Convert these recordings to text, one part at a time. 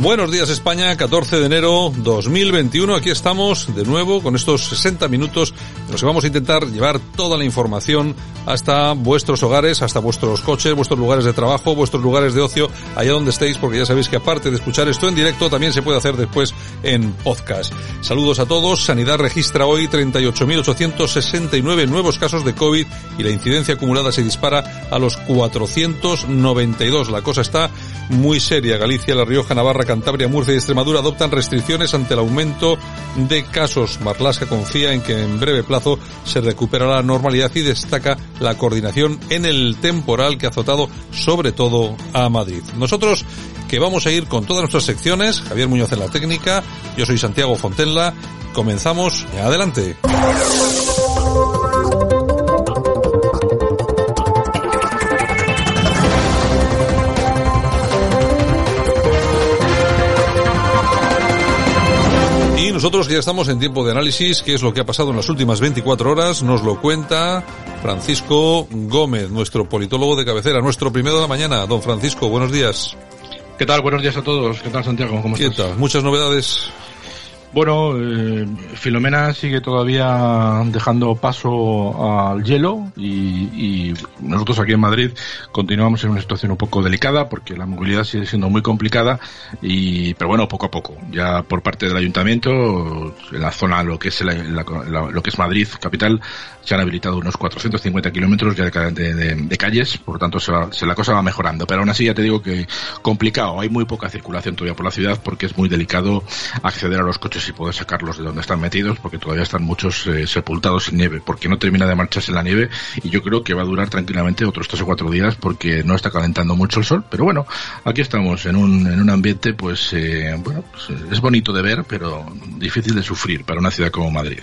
Buenos días España, 14 de enero 2021. Aquí estamos de nuevo con estos 60 minutos en los que vamos a intentar llevar toda la información hasta vuestros hogares, hasta vuestros coches, vuestros lugares de trabajo, vuestros lugares de ocio, allá donde estéis, porque ya sabéis que aparte de escuchar esto en directo, también se puede hacer después en podcast. Saludos a todos. Sanidad registra hoy 38.869 nuevos casos de COVID y la incidencia acumulada se dispara a los 492. La cosa está muy seria. Galicia, La Rioja, Navarra, Cantabria, Murcia y Extremadura adoptan restricciones ante el aumento de casos. Marlasca confía en que en breve plazo se recuperará la normalidad y destaca la coordinación en el temporal que ha azotado sobre todo a Madrid. Nosotros que vamos a ir con todas nuestras secciones, Javier Muñoz en la técnica, yo soy Santiago Fontenla, comenzamos, adelante. Nosotros ya estamos en tiempo de análisis, qué es lo que ha pasado en las últimas 24 horas, nos lo cuenta Francisco Gómez, nuestro politólogo de cabecera, nuestro primero de la mañana. Don Francisco, buenos días. ¿Qué tal? Buenos días a todos. ¿Qué tal, Santiago? ¿Cómo ¿Qué estás? tal? Muchas novedades. Bueno, eh, Filomena sigue todavía dejando paso al hielo y, nosotros aquí en Madrid continuamos en una situación un poco delicada porque la movilidad sigue siendo muy complicada y pero bueno poco a poco. Ya por parte del ayuntamiento en la zona lo que es la, la, la, lo que es Madrid capital se han habilitado unos 450 kilómetros ya de, de, de, calles por lo tanto se, se la cosa va mejorando. Pero aún así ya te digo que complicado. Hay muy poca circulación todavía por la ciudad porque es muy delicado acceder a los coches y poder sacarlos de donde están metidos porque todavía están muchos eh, sepultados en nieve. Porque no termina de marcharse la nieve y yo creo que va a durar tranquilamente otros tres o cuatro días porque no está calentando mucho el sol. Pero bueno aquí estamos en un, en un ambiente pues eh, bueno pues, es bonito de ver pero difícil de sufrir para una ciudad como Madrid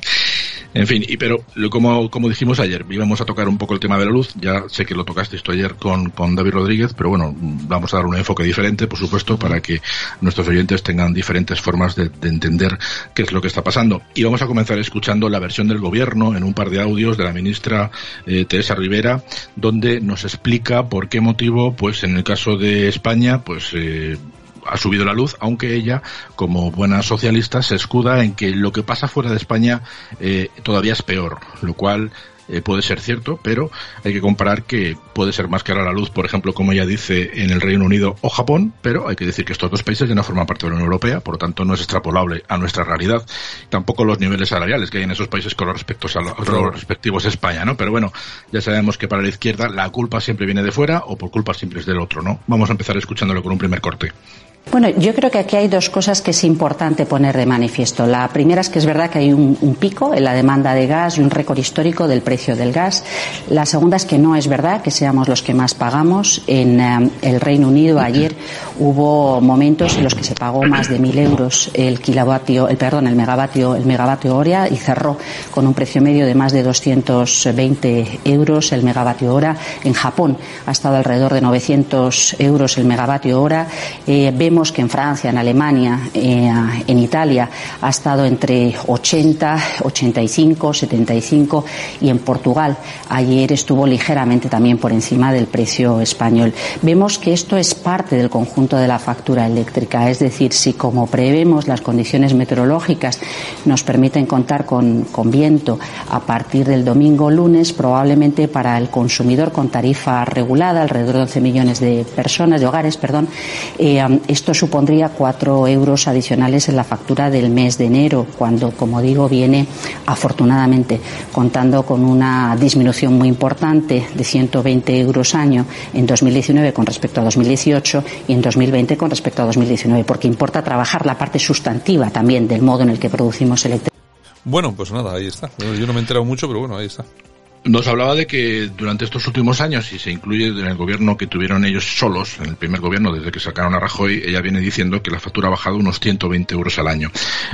en fin, y pero como, como dijimos ayer, íbamos a tocar un poco el tema de la luz, ya sé que lo tocaste esto ayer con, con David Rodríguez, pero bueno, vamos a dar un enfoque diferente, por supuesto, para que nuestros oyentes tengan diferentes formas de, de entender qué es lo que está pasando. Y vamos a comenzar escuchando la versión del gobierno en un par de audios de la ministra eh, Teresa Rivera, donde nos explica por qué motivo, pues en el caso de España, pues eh, ha subido la luz, aunque ella, como buena socialista, se escuda en que lo que pasa fuera de España eh, todavía es peor, lo cual eh, puede ser cierto, pero hay que comparar que puede ser más cara la luz, por ejemplo, como ella dice, en el Reino Unido o Japón, pero hay que decir que estos dos países ya no forman parte de la Unión Europea, por lo tanto no es extrapolable a nuestra realidad. Tampoco los niveles salariales que hay en esos países con los, a los, respectivos España, ¿no? Pero bueno, ya sabemos que para la izquierda la culpa siempre viene de fuera o por culpa simples del otro, ¿no? Vamos a empezar escuchándolo con un primer corte. Bueno, yo creo que aquí hay dos cosas que es importante poner de manifiesto. La primera es que es verdad que hay un, pico en la demanda de gas y un récord histórico del precio del gas. La segunda es que no es verdad que seamos los que más pagamos. En um, el Reino Unido ayer hubo momentos en los que se pagó más de mil euros el kilovatio, el perdón, el megavatio, el megavatio hora y cerró con un precio medio de más de 220 euros el megavatio hora. En Japón ha estado alrededor de 900 euros el megavatio hora. Eh, vemos que en Francia, en Alemania, eh, en Italia ha estado entre 80, 85, 75 y en Portugal ayer estuvo ligeramente también por encima del precio español. Vemos que esto es parte del conjunto de la factura eléctrica, es decir, si como prevemos las condiciones meteorológicas nos permiten contar con, con viento a partir del domingo lunes, probablemente para el consumidor con tarifa regulada, alrededor de 11 millones de personas, de hogares, perdón, eh, esto Esto supondría cuatro euros adicionales en la factura del mes de enero, cuando, como digo, viene afortunadamente contando con una disminución muy importante de 120 euros año en 2019 con respecto a 2018 y en 2020 con respecto a 2019, porque importa trabajar la parte sustantiva también del modo en el que producimos electricidad. Bueno, pues nada, ahí está. Yo no me he enterado mucho, pero bueno, ahí está. Nos hablaba de que durante estos últimos años, y se incluye en el gobierno que tuvieron ellos solos, en el primer gobierno desde que sacaron a Rajoy, ella viene diciendo que la factura ha bajado unos 120 euros al año.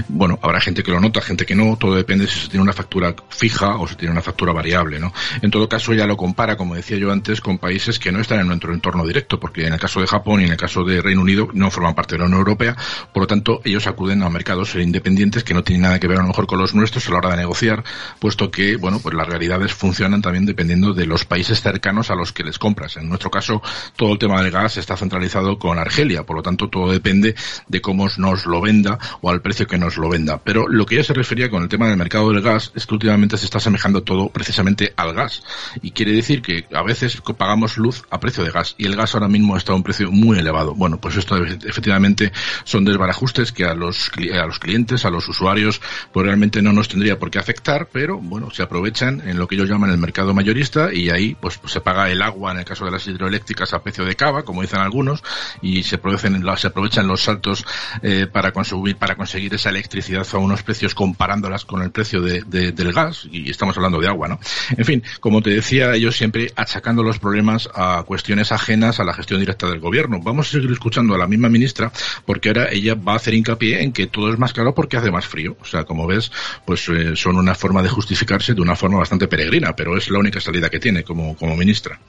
Bueno, habrá gente que lo nota, gente que no, todo depende si se tiene una factura fija o si tiene una factura variable, ¿no? En todo caso, ella lo compara, como decía yo antes, con países que no están en nuestro entorno directo, porque en el caso de Japón y en el caso de Reino Unido no forman parte de la Unión Europea, por lo tanto, ellos acuden a mercados independientes que no tienen nada que ver a lo mejor con los nuestros a la hora de negociar, puesto que, bueno, pues las realidades funcionan también dependiendo de los países cercanos a los que les compras. En nuestro caso, todo el tema del gas está centralizado con Argelia, por lo tanto, todo depende de cómo nos lo venda o al precio que nos lo venda. Pero lo que ella se refería con el tema del mercado del gas es que últimamente se está asemejando todo precisamente al gas. Y quiere decir que a veces pagamos luz a precio de gas y el gas ahora mismo está a un precio muy elevado. Bueno, pues esto efectivamente son desbarajustes que a los, a los clientes, a los usuarios, pues realmente no nos tendría por qué afectar, pero bueno, se aprovechan en lo que ellos llaman el mercado mayorista y ahí pues, se paga el agua en el caso de las hidroeléctricas a precio de cava, como dicen algunos, y se, producen, se aprovechan los saltos eh, para conseguir para conseguir esa electricidad a unos precios comparándolas con el precio de, del gas y estamos hablando de agua, ¿no? En fin, como te decía, ellos siempre achacando los problemas a cuestiones ajenas a la gestión directa del gobierno. Vamos a seguir escuchando a la misma ministra porque ahora ella va a hacer hincapié en que todo es más caro porque hace más frío. O sea, como ves, pues eh, son una forma de justificarse de una forma bastante peregrina, pero es la única salida que tiene como, como ministra.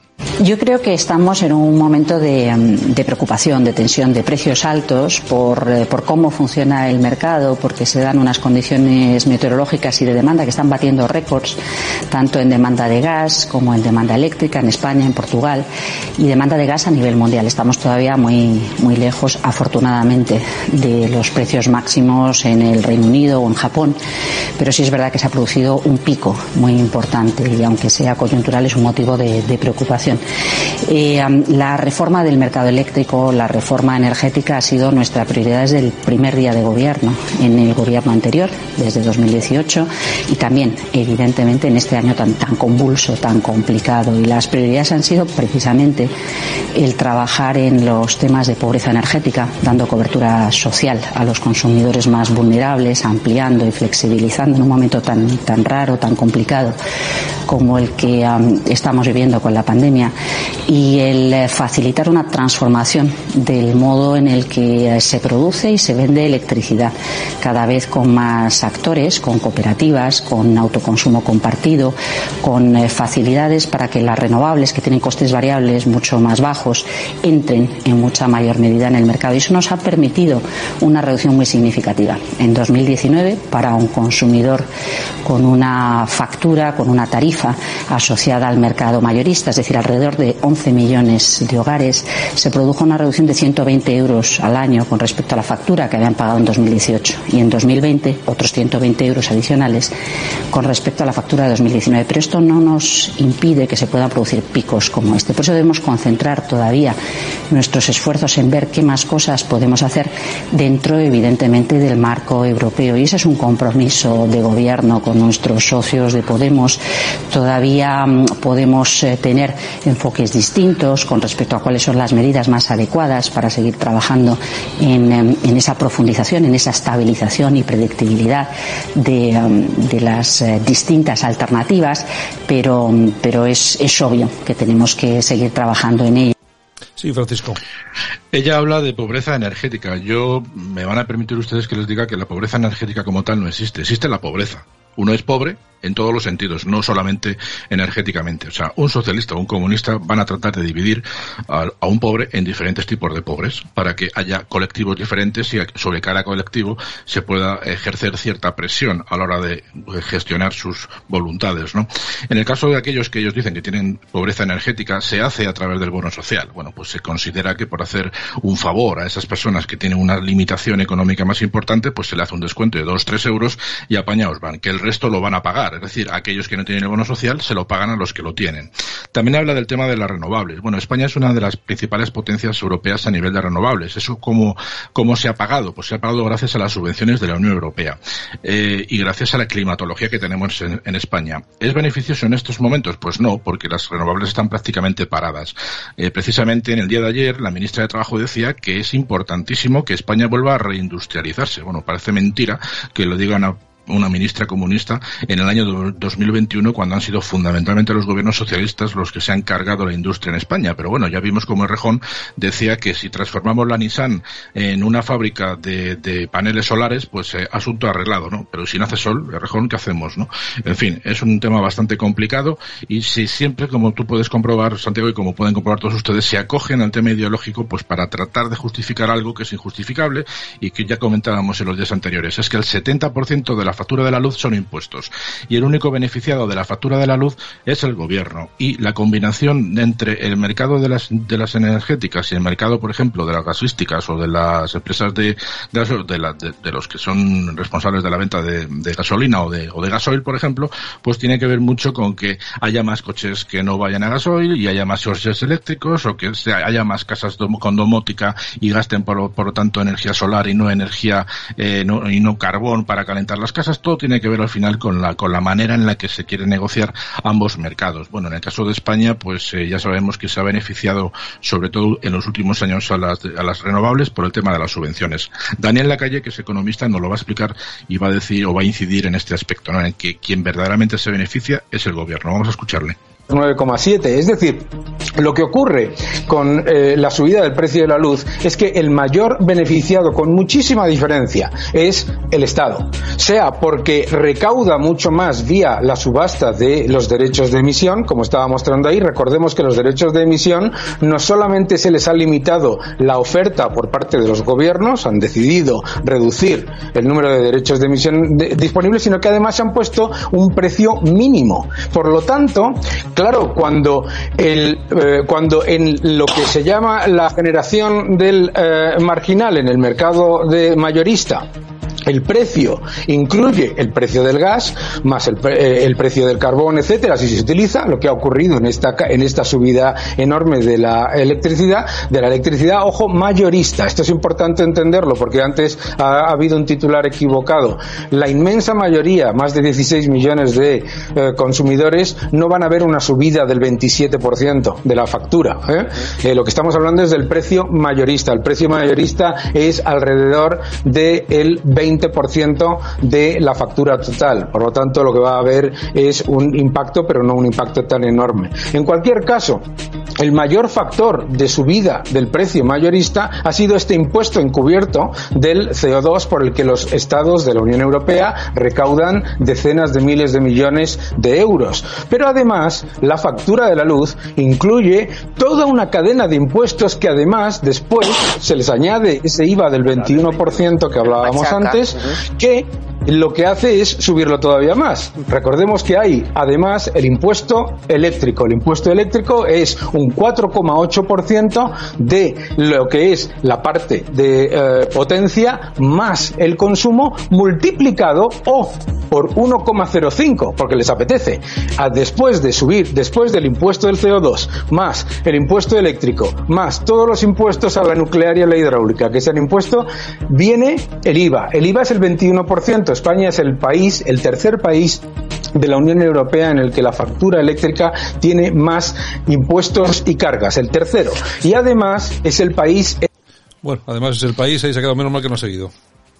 Yo creo que estamos en un momento de, mm, de preocupación, de tensión, de precios altos por, eh, por, cómo funciona el mercado, porque se dan unas condiciones meteorológicas y de demanda que están batiendo récords, tanto en demanda de gas como en demanda eléctrica en España, en Portugal, y demanda de gas a nivel mundial. Estamos todavía muy, muy lejos, afortunadamente, de los precios máximos en el Reino Unido o en Japón, pero sí es verdad que se ha producido un pico muy importante y aunque sea coyuntural es un motivo de, preocupación. Eh, la reforma del mercado eléctrico, la reforma energética ha sido nuestra prioridad desde el primer día de gobierno, en el gobierno anterior, desde 2018, y también, evidentemente, en este año tan, tan convulso, tan complicado. Y las prioridades han sido precisamente el trabajar en los temas de pobreza energética, dando cobertura social a los consumidores más vulnerables, ampliando y flexibilizando en un momento tan, tan raro, tan complicado como el que estamos viviendo con la pandemia y el eh, facilitar una transformación del modo en el que eh, se produce y se vende electricidad, cada vez con más actores, con cooperativas, con autoconsumo compartido, con eh, facilidades para que las renovables, que tienen costes variables mucho más bajos, entren en mucha mayor medida en el mercado. Y eso nos ha permitido una reducción muy significativa. En 2019, para un consumidor con una factura, con una tarifa asociada al mercado mayorista, es decir, alrededor de 11 millones de hogares, se produjo una reducción de 120 euros al año con respecto a la factura que habían pagado en 2018 y en 2020 otros 120 euros adicionales con respecto a la factura de 2019. Pero esto no nos impide que se puedan producir picos como este. Por eso debemos concentrar todavía nuestros esfuerzos en ver qué más cosas podemos hacer dentro, evidentemente, del marco europeo. Y ese es un compromiso de gobierno con nuestros socios de Podemos. Todavía mm, podemos eh, tener enfoques distintos con respecto a cuáles son las medidas más adecuadas para seguir trabajando en, em, en esa profundización, en esa estabilización y predictibilidad de, em, de las eh, distintas alternativas, pero, pero es, es obvio que tenemos que seguir trabajando en ello. Sí, Francisco. Ella habla de pobreza energética. Yo me van a permitir ustedes que les diga que la pobreza energética como tal no existe. Existe la pobreza. Uno es pobre en todos los sentidos, no solamente energéticamente. O sea, un socialista o un comunista van a tratar de dividir a, a, un pobre en diferentes tipos de pobres para que haya colectivos diferentes y sobre cada colectivo se pueda ejercer cierta presión a la hora de gestionar sus voluntades, ¿no? En el caso de aquellos que ellos dicen que tienen pobreza energética, se hace a través del bono social. Bueno, pues se considera que por hacer un favor a esas personas que tienen una limitación económica más importante, pues se le hace un descuento de 2, 3 euros y apañaos van, que el resto lo van a pagar es decir, aquellos que no tienen el bono social se lo pagan a los que lo tienen. También habla del tema de las renovables. Bueno, España es una de las principales potencias europeas a nivel de renovables. ¿Eso cómo, cómo se ha pagado? Pues se ha pagado gracias a las subvenciones de la Unión Europea eh, y gracias a la climatología que tenemos en, España. ¿Es beneficioso en estos momentos? Pues no, porque las renovables están prácticamente paradas. Eh, precisamente en el día de ayer la ministra de Trabajo decía que es importantísimo que España vuelva a reindustrializarse. Bueno, parece mentira que lo digan a una ministra comunista en el año 2021 cuando han sido fundamentalmente los gobiernos socialistas los que se han cargado la industria en España. Pero bueno, ya vimos como Rejón decía que si transformamos la Nissan en una fábrica de, paneles solares, pues eh, asunto arreglado, ¿no? Pero si no hace sol, Rejón, ¿qué hacemos, no? En fin, es un tema bastante complicado y si siempre, como tú puedes comprobar, Santiago, y como pueden comprobar todos ustedes, se acogen al tema ideológico pues para tratar de justificar algo que es injustificable y que ya comentábamos en los días anteriores. Es que el 70% de la factura de la luz son impuestos. Y el único beneficiado de la factura de la luz es el gobierno. Y la combinación entre el mercado de las, de las energéticas y el mercado, por ejemplo, de las gasísticas o de las empresas de, de, de, los que son responsables de la venta de, gasolina o de, o de gasoil, por ejemplo, pues tiene que ver mucho con que haya más coches que no vayan a gasoil y haya más coches eléctricos o que haya más casas con domótica y gasten, por, por lo tanto, energía solar y no energía eh, no, y no carbón para calentar las casas todo tiene que ver al final con la, con la manera en la que se quiere negociar ambos mercados. Bueno, en el caso de España, pues eh, ya sabemos que se ha beneficiado, sobre todo en los últimos años, a las, a las renovables por el tema de las subvenciones. Daniel Lacalle, que es economista, nos lo va a explicar y va a decir o va a incidir en este aspecto, en que quien verdaderamente se beneficia es el gobierno. Vamos a escucharle. 9,7. Es decir, lo que ocurre con eh, la subida del precio de la luz es que el mayor beneficiado, con muchísima diferencia, es el Estado. Sea porque recauda mucho más vía la subasta de los derechos de emisión, como estaba mostrando ahí. Recordemos que los derechos de emisión no solamente se les ha limitado la oferta por parte de los gobiernos, han decidido reducir el número de derechos de emisión disponibles, sino que además han puesto un precio mínimo. Por lo tanto, Claro, cuando, el, eh, cuando en lo que se llama la generación del eh, marginal en el mercado de mayorista el precio incluye el precio del gas más eh, el, precio del carbón, etcétera, si se utiliza, lo que ha ocurrido en esta en esta subida enorme de la electricidad, de la electricidad, ojo, mayorista. Esto es importante entenderlo porque antes ha, habido un titular equivocado. La inmensa mayoría, más de 16 millones de eh, consumidores, no van a ver una subida del 27% de la factura. ¿eh? lo que estamos hablando es del precio mayorista. El precio mayorista es alrededor del 20 20% de la factura total. Por lo tanto, lo que va a haber es un impacto, pero no un impacto tan enorme. En cualquier caso, el mayor factor de subida del precio mayorista ha sido este impuesto encubierto del CO2 por el que los estados de la Unión Europea recaudan decenas de miles de millones de euros. Pero además, la factura de la luz incluye toda una cadena de impuestos que además después se les añade ese IVA del 21% que hablábamos antes que lo que hace es subirlo todavía más. Recordemos que hay además el impuesto eléctrico. El impuesto eléctrico es un 4,8% de lo que es la parte de eh, potencia más el consumo multiplicado o por 1,05 porque les apetece. Ah, después de subir, después del impuesto del CO2 más el impuesto eléctrico más todos los impuestos a la nuclear y a la hidráulica que se han impuesto, viene el IVA. El IVA es el 21%. España es el país, el tercer país de la Unión Europea en el que la factura eléctrica tiene más impuestos y cargas, el tercero. Y además es el país. Bueno, además es el país, ahí se ha quedado menos mal que no ha seguido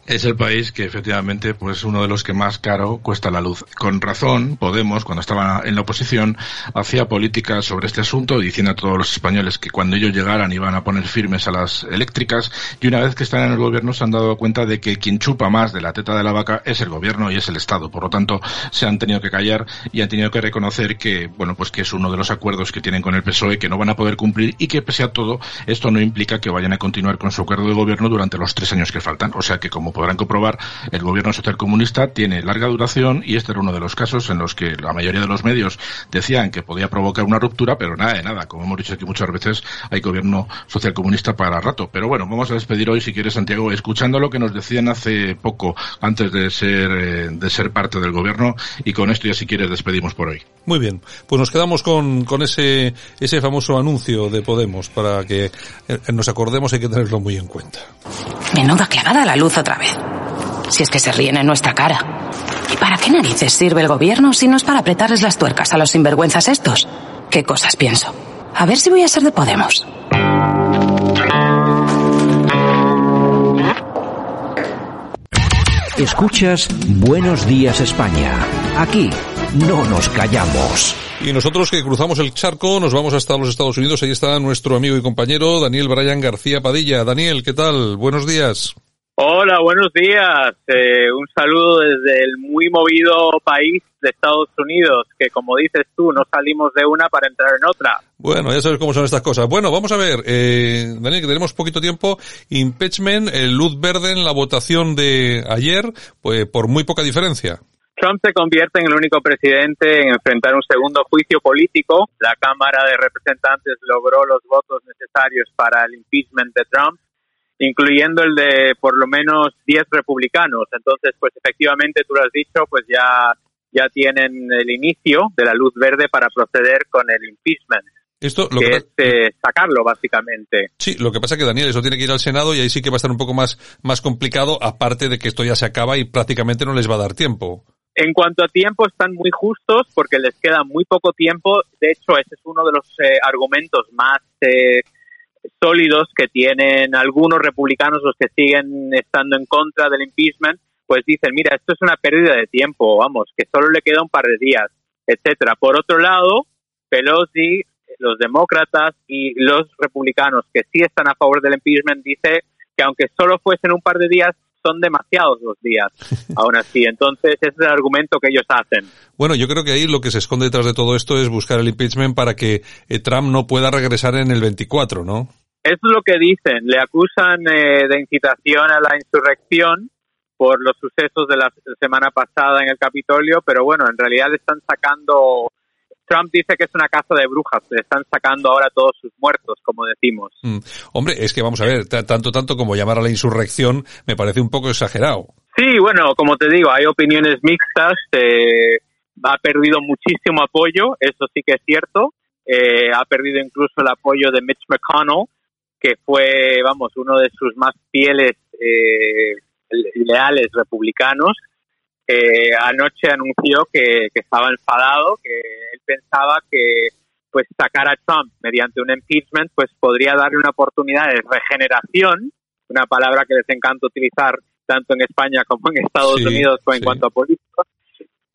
es el país que efectivamente pues es uno de los que más caro cuesta la luz. Con razón, Podemos, cuando estaba en la oposición, hacía política sobre este asunto, diciendo a todos los españoles que cuando ellos llegaran iban a poner firmes a las eléctricas, y una vez que están en el gobierno se han dado cuenta de que quien chupa más de la teta de la vaca es el gobierno y es el Estado. Por lo tanto, se han tenido que callar y han tenido que reconocer que, bueno, pues que es uno de los acuerdos que tienen con el PSOE que no van a poder cumplir y que pese a todo, esto no implica que vayan a continuar con su acuerdo de gobierno durante los tres años que faltan. O sea que como como podrán comprobar, el gobierno socialcomunista tiene larga duración y este era uno de los casos en los que la mayoría de los medios decían que podía provocar una ruptura, pero nada de nada. Como hemos dicho aquí muchas veces, hay gobierno socialcomunista para rato. Pero bueno, vamos a despedir hoy, si quieres, Santiago, escuchando lo que nos decían hace poco, antes de ser, eh, de ser parte del gobierno, y con esto ya si quieres despedimos por hoy. Muy bien, pues nos quedamos con, con ese, ese famoso anuncio de Podemos para que eh, nos acordemos hay que tenerlo muy en cuenta. Menuda clavada la luz otra vez. Si es que se ríen en nuestra cara. ¿Y para qué narices sirve el gobierno si no es para apretarles las tuercas a los sinvergüenzas estos? ¿Qué cosas pienso? A ver si voy a ser de Podemos. Escuchas Buenos Días España. Aquí no nos callamos. Y nosotros que cruzamos el charco nos vamos hasta los Estados Unidos. Ahí está nuestro amigo y compañero Daniel Bryan García Padilla. Daniel, ¿qué tal? Buenos días. Hola, buenos días. Eh, un saludo desde el muy movido país de Estados Unidos, que como dices tú, no salimos de una para entrar en otra. Bueno, ya sabes cómo son estas cosas. Bueno, vamos a ver, eh, Daniel, que tenemos poquito tiempo. Impeachment, el luz verde en la votación de ayer, pues por muy poca diferencia. Trump se convierte en el único presidente en enfrentar un segundo juicio político. La Cámara de Representantes logró los votos necesarios para el impeachment de Trump incluyendo el de por lo menos 10 republicanos. Entonces, pues efectivamente, tú lo has dicho, pues ya, ya tienen el inicio de la luz verde para proceder con el impeachment. Esto lo que, que, es eh, sacarlo, básicamente. Sí, lo que pasa es que Daniel, eso tiene que ir al Senado y ahí sí que va a estar un poco más, más complicado, aparte de que esto ya se acaba y prácticamente no les va a dar tiempo. En cuanto a tiempo, están muy justos porque les queda muy poco tiempo. De hecho, ese es uno de los eh, argumentos más eh, sólidos que tienen algunos republicanos, los que siguen estando en contra del impeachment, pues dicen, mira, esto es una pérdida de tiempo, vamos, que solo le queda un par de días, etcétera. Por otro lado, Pelosi, los demócratas y los republicanos que sí están a favor del impeachment dice que aunque solo fuesen un par de días, son demasiados los días, aún así. Entonces, ese es el argumento que ellos hacen. Bueno, yo creo que ahí lo que se esconde detrás de todo esto es buscar el impeachment para que eh, Trump no pueda regresar en el 24, ¿no? Es lo que dicen. Le acusan eh, de incitación a la insurrección por los sucesos de la semana pasada en el Capitolio, pero bueno, en realidad le están sacando Trump dice que es una casa de brujas, le están sacando ahora todos sus muertos, como decimos. Mm. Hombre, es que vamos a ver, tanto tanto como llamar a la insurrección me parece un poco exagerado. Sí, bueno, como te digo, hay opiniones mixtas, eh, ha perdido muchísimo apoyo, eso sí que es cierto, eh, ha perdido incluso el apoyo de Mitch McConnell, que fue, vamos, uno de sus más fieles eh, leales republicanos, eh, anoche anunció que, que, estaba enfadado, que él pensaba que pues sacar a Trump mediante un impeachment pues podría darle una oportunidad de regeneración, una palabra que les encanta utilizar tanto en España como en Estados Sí, Unidos en sí. cuanto a política,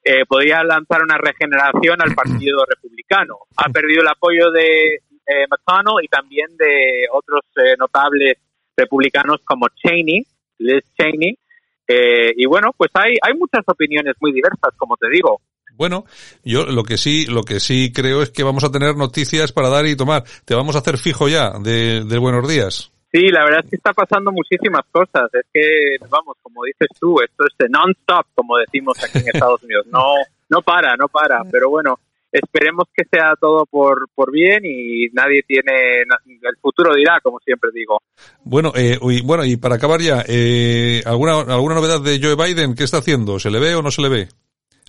eh, podría lanzar una regeneración al Partido Republicano. Ha perdido el apoyo de eh, McConnell y también de otros eh, notables republicanos como Cheney, Liz Cheney, eh, y bueno, pues hay, hay muchas opiniones muy diversas, como te digo. Bueno, yo lo que sí, lo que sí creo es que vamos a tener noticias para dar y tomar. Te vamos a hacer fijo ya de, de buenos días. Sí, la verdad es que está pasando muchísimas cosas. Es que, vamos, como dices tú, esto es non-stop, como decimos aquí en Estados Unidos. No, no para, no para. Pero bueno, esperemos que sea todo por, por bien y nadie tiene, el futuro dirá, como siempre digo. Bueno, eh, y, bueno, y para acabar ya, eh, ¿alguna, alguna novedad de Joe Biden? ¿Qué está haciendo? ¿Se le ve o no se le ve?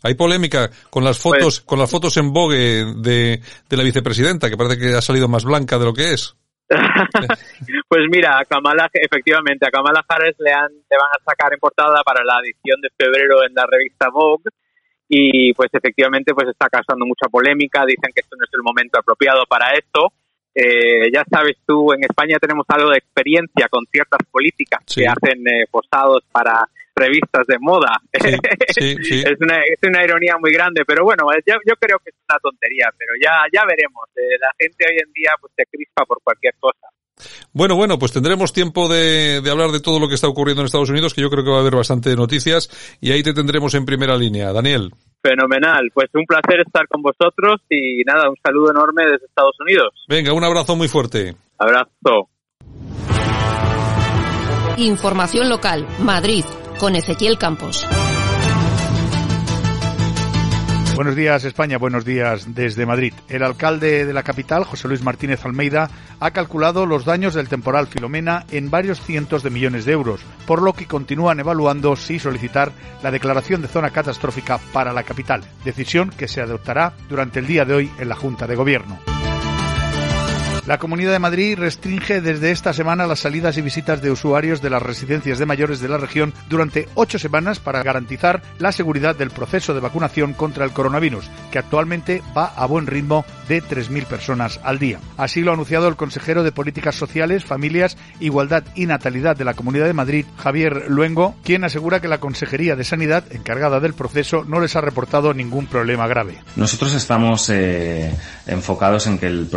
Hay polémica con las fotos, Pues- con las fotos en vogue de, de la vicepresidenta, que parece que ha salido más blanca de lo que es. Pues mira, a Kamala, efectivamente, a Kamala Harris le, han, le van a sacar en portada para la edición de febrero en la revista Vogue y pues efectivamente pues está causando mucha polémica, dicen que esto no es el momento apropiado para esto. Eh, ya sabes tú, en España tenemos algo de experiencia con ciertas políticas Sí. que hacen eh, posados para revistas de moda. Sí, sí, sí. es, una, es una ironía muy grande, pero bueno, eh, yo, yo creo que es una tontería, pero ya, ya veremos. Eh, la gente hoy en día pues se crispa por cualquier cosa. Bueno, bueno, pues tendremos tiempo de, de hablar de todo lo que está ocurriendo en Estados Unidos, que yo creo que va a haber bastante noticias, y ahí te tendremos en primera línea. Daniel. Fenomenal. Pues un placer estar con vosotros y nada, un saludo enorme desde Estados Unidos. Venga, un abrazo muy fuerte. Abrazo. Información local, Madrid, con Ezequiel Campos. Buenos días España, buenos días desde Madrid. El alcalde de la capital, José Luis Martínez Almeida, ha calculado los daños del temporal Filomena en varios cientos de millones de euros, por lo que continúan evaluando si solicitar la declaración de zona catastrófica para la capital, decisión que se adoptará durante el día de hoy en la Junta de Gobierno. La Comunidad de Madrid restringe desde esta semana las salidas y visitas de usuarios de las residencias de mayores de la región durante ocho semanas para garantizar la seguridad del proceso de vacunación contra el coronavirus, que actualmente va a buen ritmo de 3.000 personas al día. Así lo ha anunciado el consejero de Políticas Sociales, Familias, Igualdad y Natalidad de la Comunidad de Madrid, Javier Luengo, quien asegura que la Consejería de Sanidad, encargada del proceso, no les ha reportado ningún problema grave. Nosotros estamos eh, enfocados en que el,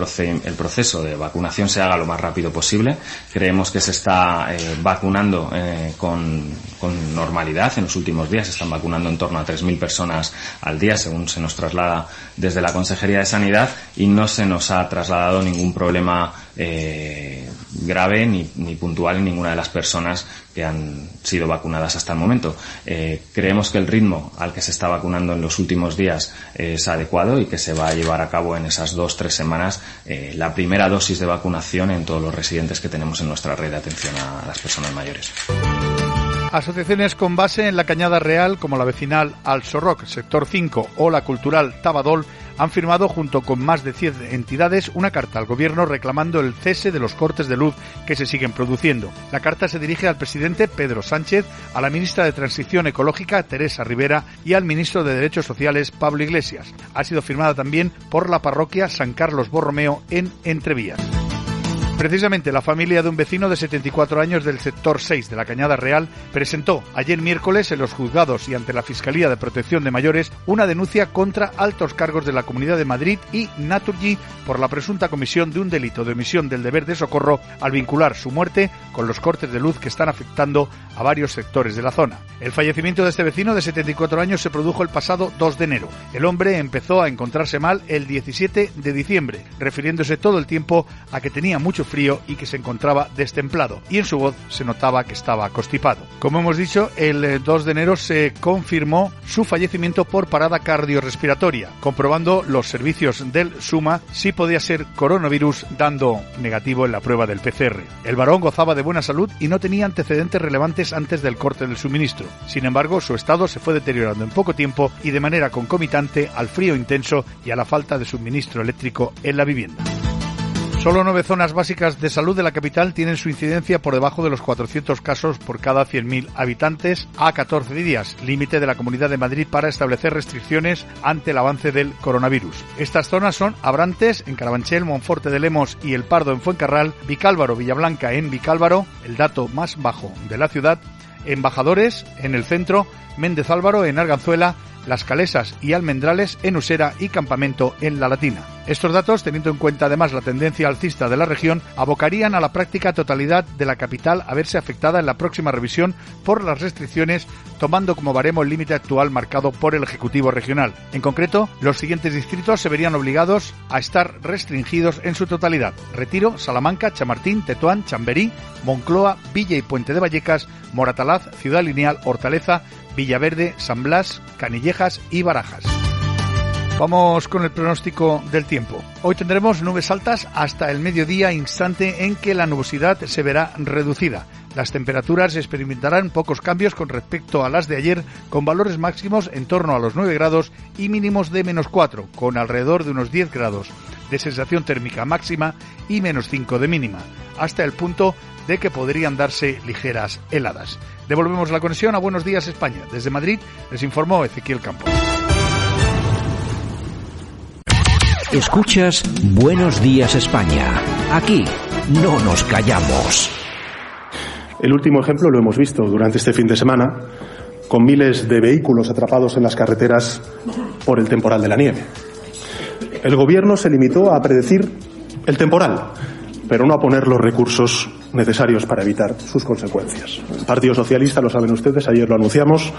el proceso de vacunación se haga lo más rápido posible. Creemos que se está eh, vacunando eh, con, con, normalidad. En los últimos días se están vacunando en torno a 3.000 personas al día, según se nos traslada desde la Consejería de Sanidad, y no se nos ha trasladado ningún problema eh, grave ni, ni, puntual en ninguna de las personas que han sido vacunadas hasta el momento. Eh, creemos que el ritmo al que se está vacunando en los últimos días es adecuado y que se va a llevar a cabo en esas dos, tres semanas eh, la primera dosis de vacunación en todos los residentes que tenemos en nuestra red de atención a las personas mayores. Asociaciones con base en la Cañada Real, como la vecinal Alsorroc, Sector 5 o la cultural Tabadol, han firmado junto con más de 100 entidades una carta al gobierno reclamando el cese de los cortes de luz que se siguen produciendo. La carta se dirige al presidente Pedro Sánchez, a la ministra de Transición Ecológica Teresa Rivera y al ministro de Derechos Sociales Pablo Iglesias. Ha sido firmada también por la parroquia San Carlos Borromeo en Entrevías. Precisamente la familia de un vecino de 74 años del sector 6 de la Cañada Real presentó ayer miércoles en los juzgados y ante la Fiscalía de Protección de Mayores una denuncia contra altos cargos de la Comunidad de Madrid y Naturgy por la presunta comisión de un delito de omisión del deber de socorro al vincular su muerte con los cortes de luz que están afectando a varios sectores de la zona. El fallecimiento de este vecino de 74 años se produjo el pasado 2 de enero. El hombre empezó a encontrarse mal el 17 de diciembre, refiriéndose todo el tiempo a que tenía mucho frío y que se encontraba destemplado, y en su voz se notaba que estaba constipado. Como hemos dicho, el 2 eh, de enero se confirmó su fallecimiento por parada cardiorrespiratoria, comprobando los servicios del SUMA si podía ser coronavirus, dando negativo en la prueba del PCR. El varón gozaba de buena salud y no tenía antecedentes relevantes antes del corte del suministro. Sin embargo, su estado se fue deteriorando en poco tiempo y de manera concomitante al frío intenso y a la falta de suministro eléctrico en la vivienda. Solo nueve zonas básicas de salud de la capital tienen su incidencia por debajo de los 400 casos por cada 100.000 habitantes a 14 días, límite de la Comunidad de Madrid para establecer restricciones ante el avance del coronavirus. Estas zonas son Abrantes, en Carabanchel, Monforte de Lemos y El Pardo en Fuencarral, Vicálvaro, Villablanca en Vicálvaro, el dato más bajo de la ciudad, Embajadores en el centro, Méndez Álvaro en Arganzuela, las Calesas y Almendrales en Usera y Campamento en La Latina. Estos datos, teniendo en cuenta además la tendencia alcista de la región, abocarían a la práctica totalidad de la capital a verse afectada en la próxima revisión por las restricciones, tomando como baremo el límite actual marcado por el Ejecutivo Regional. En concreto, los siguientes distritos se verían obligados a estar restringidos en su totalidad. Retiro, Salamanca, Chamartín, Tetuán, Chamberí, Moncloa, Villa y Puente de Vallecas, Moratalaz, Ciudad Lineal, Hortaleza, Villaverde, San Blas, Canillejas y Barajas. Vamos con el pronóstico del tiempo. Hoy tendremos nubes altas hasta el mediodía, instante en que la nubosidad se verá reducida. Las temperaturas experimentarán pocos cambios con respecto a las de ayer, con valores máximos en torno a los 9 grados y mínimos de menos 4, con alrededor de unos 10 grados de sensación térmica máxima y menos 5 de mínima, hasta el punto de que podrían darse ligeras heladas. Devolvemos la conexión a Buenos Días España. Desde Madrid les informó Ezequiel Campos. Escuchas Buenos Días España. Aquí no nos callamos. El último ejemplo lo hemos visto durante este fin de semana con miles de vehículos atrapados en las carreteras por el temporal de la nieve. El gobierno se limitó a predecir el temporal, pero no a poner los recursos necesarios para evitar sus consecuencias. El Partido Socialista, lo saben ustedes, ayer lo anunciamos,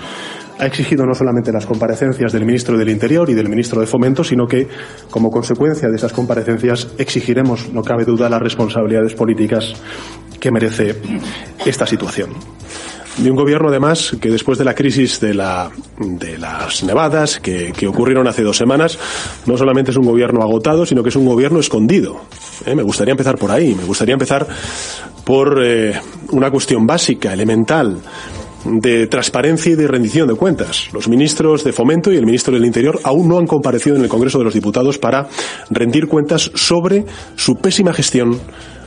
ha exigido no solamente las comparecencias del ministro del Interior y del ministro de Fomento, sino que, como consecuencia de esas comparecencias, exigiremos, no cabe duda, las responsabilidades políticas que merece esta situación de un gobierno además que después de la crisis de, la, de las nevadas que, que, ocurrieron hace dos semanas, no solamente es un gobierno agotado, sino que es un gobierno escondido. ¿Eh? Me gustaría empezar por ahí, me gustaría empezar por eh, una cuestión básica, elemental, de transparencia y de rendición de cuentas. Los ministros de Fomento y el ministro del Interior aún no han comparecido en el Congreso de los Diputados para rendir cuentas sobre su pésima gestión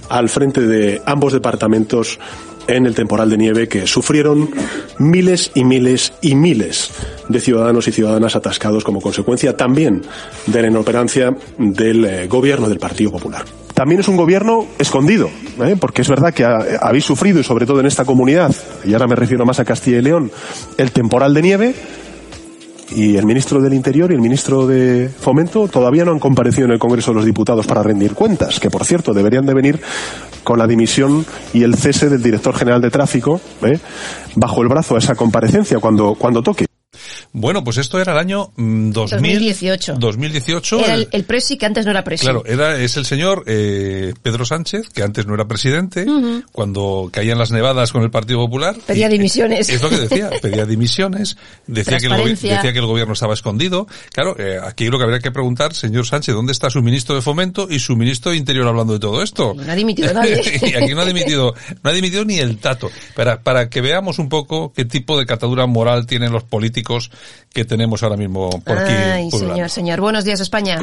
al frente de ambos departamentos en el temporal de nieve que sufrieron miles y miles y miles de ciudadanos y ciudadanas atascados como consecuencia también de la inoperancia del eh, gobierno del Partido Popular. También es un gobierno escondido, ¿eh? porque es verdad que ha, habéis sufrido, y sobre todo en esta comunidad, y ahora me refiero más a Castilla y León, el temporal de nieve, y el ministro del Interior y el ministro de Fomento todavía no han comparecido en el Congreso de los Diputados para rendir cuentas, que por cierto deberían de venir con la dimisión y el cese del director general de tráfico ¿eh? bajo el brazo a esa comparecencia cuando, cuando toque. Bueno, pues esto era el año 2000, 2018. 2018. Era el, el, presi que antes no era presi. Claro, era, es el señor eh, Pedro Sánchez, que antes no era presidente, uh -huh. cuando caían las nevadas con el Partido Popular. Pedía dimisiones. Es lo que decía, pedía dimisiones, decía que, el, decía que el gobierno estaba escondido. Claro, eh, aquí lo que habría que preguntar, señor Sánchez, ¿dónde está su ministro de Fomento y su ministro de Interior hablando de todo esto? No ha dimitido nadie. y aquí no ha dimitido, no ha dimitido ni el tato. Para, para que veamos un poco qué tipo de catadura moral tienen los políticos que tenemos ahora mismo por aquí. Ay, señor, señor. Buenos días, España.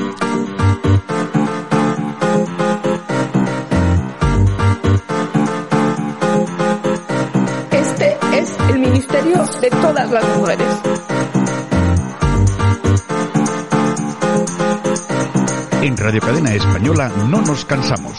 Este es el ministerio de todas las mujeres. En Radio Cadena Española no nos cansamos.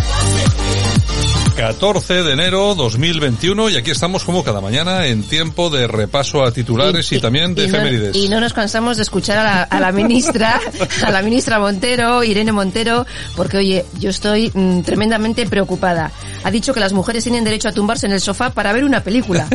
14 de enero 2021 y aquí estamos como cada mañana en tiempo de repaso a titulares y, y, y también de y efemérides. No, y no nos cansamos de escuchar a la, a la ministra, a la ministra Montero, Irene Montero, porque oye, yo estoy mmm, tremendamente preocupada. Ha dicho que las mujeres tienen derecho a tumbarse en el sofá para ver una película.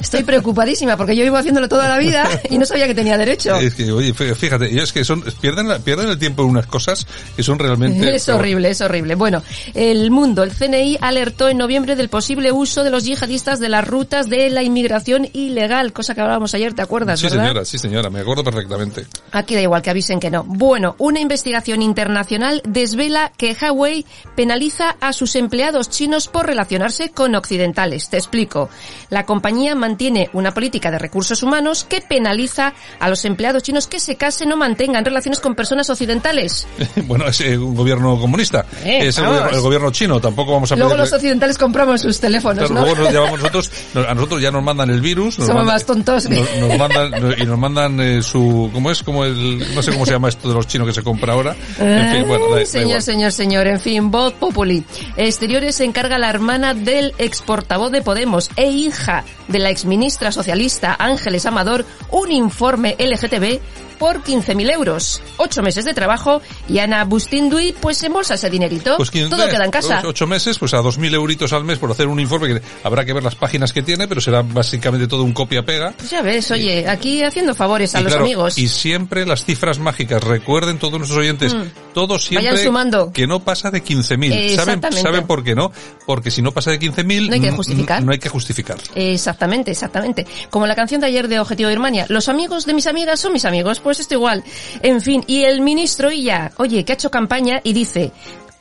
Estoy preocupadísima porque yo vivo haciéndolo toda la vida y no sabía que tenía derecho. Es que, oye, fíjate, es que son, pierden, la, pierden el tiempo en unas cosas que son realmente... Es horrible, es horrible. Bueno, el mundo, el CNI alertó en noviembre del posible uso de los yihadistas de las rutas de la inmigración ilegal, cosa que hablábamos ayer, ¿te acuerdas? Sí, ¿verdad? señora, sí, señora, me acuerdo perfectamente. Aquí da igual que avisen que no. Bueno, una investigación internacional desvela que Huawei penaliza a sus empleados chinos por relacionarse con occidentales. Te explico. La compañía mantiene una política de recursos humanos que penaliza a los empleados chinos que se casen o mantengan relaciones con personas occidentales. bueno, es un gobierno comunista. Eh, es el gobierno, el gobierno, chino, tampoco vamos a Luego pedirle... los occidentales compramos sus teléfonos. Luego nos llevamos nosotros, a nosotros ya nos mandan el virus. Nos Somos mandan, más tontos. Nos, nos mandan, y nos mandan eh, su, ¿cómo es? Como el, no sé cómo se llama esto de los chinos que se compra ahora. En fin, bueno, da, da señor, igual. señor, señor. En fin, voz populi. Exteriores se encarga la hermana del ex portavoz de Podemos e hija de la exministra socialista Ángeles Amador un informe LGTB por 15.000 euros. Ocho meses de trabajo y Ana Bustindui pues embolsa ese dinerito. Pues quien- Todo queda en casa. Ocho, ocho meses, pues a 2.000 euritos al mes por hacer un informe que habrá que ver las páginas que tiene, pero será básicamente todo un copia-pega. Pues ya ves, oye, aquí haciendo favores a Y los claro, amigos. Y siempre las cifras mágicas. Recuerden todos nuestros oyentes, Mm. todos siempre Vayan sumando. que no pasa de 15.000. ¿Saben. ¿Saben por qué no? Porque si no pasa de 15.000 No hay que justificar. No hay que justificar. Exactamente, exactamente. Como la canción de ayer de Objetivo Birmania. Los amigos de mis amigas son mis amigos. Pues esto igual. En fin, y el ministro Illa, oye, que ha hecho campaña y dice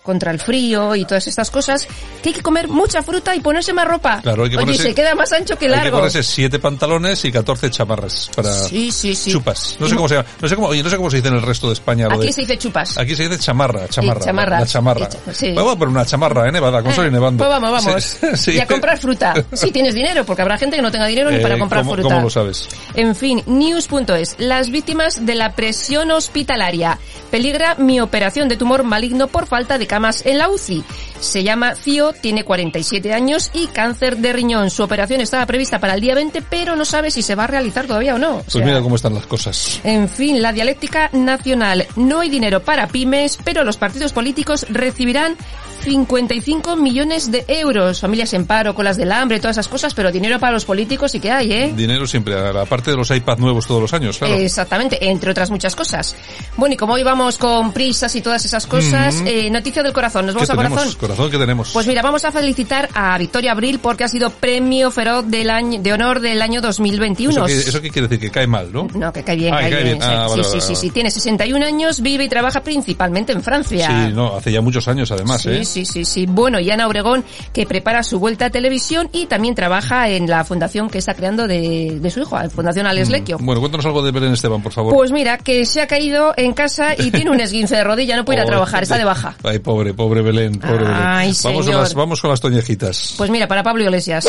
contra el frío y todas estas cosas, que hay que comer mucha fruta y ponerse más ropa. Claro, hay que Oye, ponerse- se queda más ancho que Hay que largo. ponerse 7 pantalones y 14 chamarras para Sí, sí, sí. chupas. No sé mo- cómo se llama. No sé cómo, oye, no sé cómo se dice en el resto de España Aquí de- se dice chupas. Aquí se dice chamarra, chamarra. Sí, chamarra. La, la chamarra. Cha- sí. Vamos a poner una chamarra, eh, Nevada, con sol y nevando. Pues vamos, vamos. Sí. Y a comprar fruta. Si tienes dinero, porque habrá gente que no tenga dinero ni Eh, para comprar ¿cómo, fruta. ¿Cómo lo sabes? En fin, news.es. Las víctimas de la presión hospitalaria. Peligra mi operación de tumor maligno por falta de camas en la UCI. Se llama Cío, tiene 47 años y cáncer de riñón. Su operación estaba prevista para el día 20, pero no sabe si se va a realizar todavía o no. O Pues sea, mira cómo están las cosas. en fin, la dialéctica nacional. No hay dinero para pymes, pero los partidos políticos recibirán 55 millones de euros. Familias en paro, colas del hambre, todas esas cosas, pero dinero para los políticos sí que hay, ¿eh? Dinero siempre, aparte de los iPad nuevos todos los años, claro. Exactamente, entre otras muchas cosas. Bueno, y como hoy vamos con prisas y todas esas cosas, eh, noticia del corazón. ¿Nos vamos a corazón? Corazón, ¿qué tenemos? Pues mira, vamos a felicitar a Victoria Abril porque ha sido premio feroz del año, de honor del año 2021. ¿Eso qué, quiere decir? Que cae mal, ¿no? No, que cae bien, ah, cae, bien. Ah, sí, sí, sí, sí, Tiene 61 años, vive y trabaja principalmente en Francia. Sí, no, hace ya muchos años además, ¿eh? Sí, sí, sí. Bueno, y Ana Obregón, que prepara su vuelta a televisión y también trabaja en la fundación que está creando de, de su hijo, la Fundación Alex mm. Bueno, cuéntanos algo de Belén Esteban, por favor. Pues mira, que se ha caído en casa y tiene un esguince de rodilla, no puede ir a oh, trabajar, está de baja. Ay, pobre, pobre Belén, pobre Belén. Vamos, las, vamos con las toñejitas. Pues mira, para Pablo Iglesias.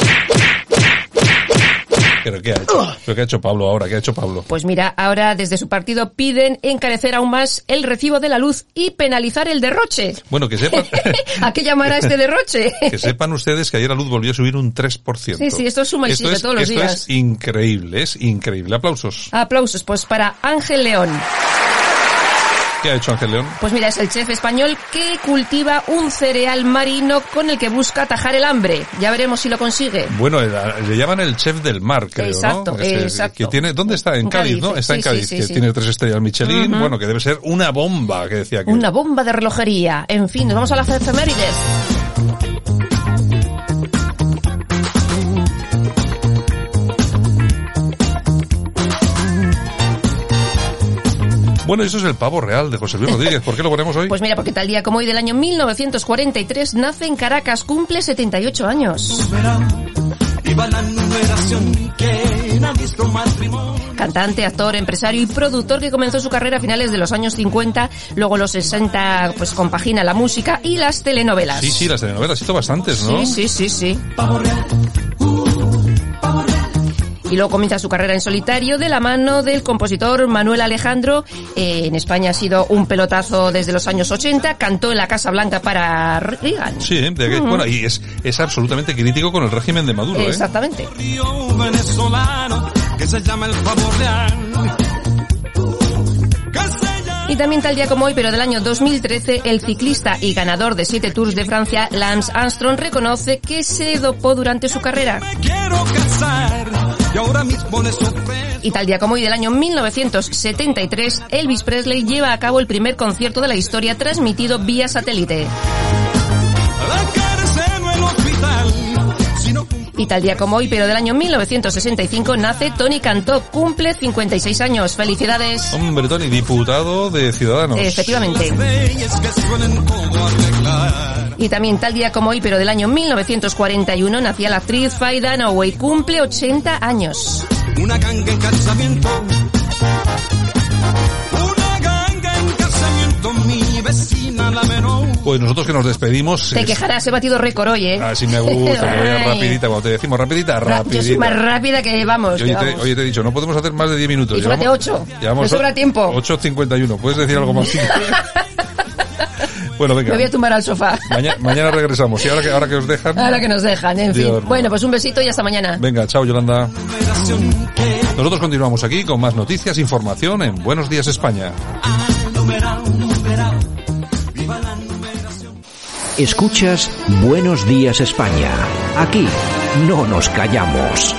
¿Pero qué ha hecho? ¿Pero qué ha hecho Pablo ahora? ¿Qué ha hecho Pablo? Pues mira, ahora desde su partido piden encarecer aún más el recibo de la luz y penalizar el derroche. Bueno, que sepan... ¿A qué llamará este derroche? que sepan ustedes que ayer la luz volvió a subir un 3%. Sí, sí, esto es suma y todos los días. Esto es increíble, es increíble. Aplausos. Aplausos, pues para Ángel León. ¿Qué ha hecho Ángel León? Pues mira, es el chef español que cultiva un cereal marino con el que busca atajar el hambre. Ya veremos si lo consigue. Bueno, le llaman el chef del mar, creo, exacto, ¿no? exacto. Que tiene, ¿Dónde está? En, Cádiz, ¿no? Está en Cádiz, que tiene tres estrellas Michelin. Bueno, que debe ser una bomba, que decía que... Una bomba de relojería. En fin, nos vamos a las efemérides. Bueno, eso es el pavo real de José Luis Rodríguez. ¿Por qué lo ponemos hoy? Pues mira, porque tal día como hoy del año 1943 nace en Caracas, cumple 78 años. Cantante, actor, empresario y productor que comenzó su carrera a finales de los años 50, luego los 60 pues compagina la música y las telenovelas. Sí, sí, las telenovelas, hizo bastantes, ¿no? Sí, sí, sí, sí y luego comienza su carrera en solitario de la mano del compositor Manuel Alejandro. Eh, en España ha sido un pelotazo desde los años 80, cantó en la Casa Blanca para Reagan. Sí, bueno, y es, es absolutamente crítico con el régimen de Maduro. ¿eh? Exactamente. Y también tal día como hoy, pero del año 2013, el ciclista y ganador de siete Tours de Francia, Lance Armstrong, reconoce que se dopó durante su carrera. Y tal día como hoy del año 1973, Elvis Presley lleva a cabo el primer concierto de la historia transmitido vía satélite. Y tal día como hoy, pero del año 1965, nace Tony Cantó, cumple 56 años. ¡Felicidades! Hombre, Tony, diputado de Ciudadanos. Efectivamente. Y también tal día como hoy, pero del año 1941, nacía la actriz Faye Dunaway, cumple 80 años. Una ganga en casamiento. Una ganga en casamiento, mi vecina la menor. Pues nosotros que nos despedimos. Te quejarás, he batido récord hoy, ¿eh? Así me gusta, que vaya rapidita. Cuando te decimos rapidita, rapidita. Yo soy más rápida que vamos. Oye, te, oye, te, he dicho, no podemos hacer más de 10 minutos. Y fíjate 8. Me sobra tiempo. 8.51. ¿Puedes decir algo más? Bueno, venga. Me voy a tumbar al sofá. mañana regresamos. ¿Y ahora que, ahora que os dejan? Ahora que nos dejan, en fin. Bueno, pues un besito y hasta mañana. Venga, chao, Yolanda. Nosotros continuamos aquí con más noticias, información en Buenos Días España. Escuchas Buenos Días España. Aquí no nos callamos.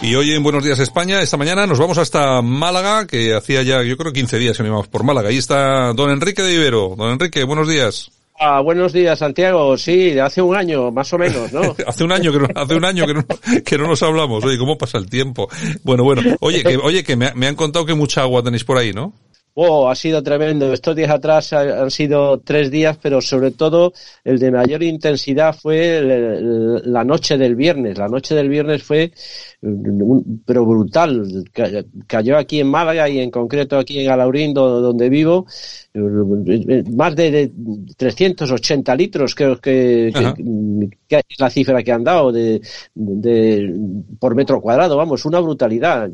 Y hoy en Buenos Días España, esta mañana nos vamos hasta Málaga, que hacía ya, yo creo, 15 días que nos íbamos por Málaga. Ahí está don Enrique de Ibero. Don Enrique, buenos días. Ah, buenos días, Santiago. Sí, hace un año, más o menos, ¿no? hace un año que no, hace un año que no, que no nos hablamos. Oye, ¿cómo pasa el tiempo? Bueno, bueno. Oye, que, oye, que me, me han contado que mucha agua tenéis por ahí, ¿no? Oh, ha sido tremendo. Estos días atrás han sido tres días, pero sobre todo el de mayor intensidad fue la noche del viernes. La noche del viernes fue pero brutal. Cayó aquí en Málaga y en concreto aquí en Alaurín, donde vivo, más de 380 litros creo que, es la cifra que han dado de, por metro cuadrado, vamos, una brutalidad.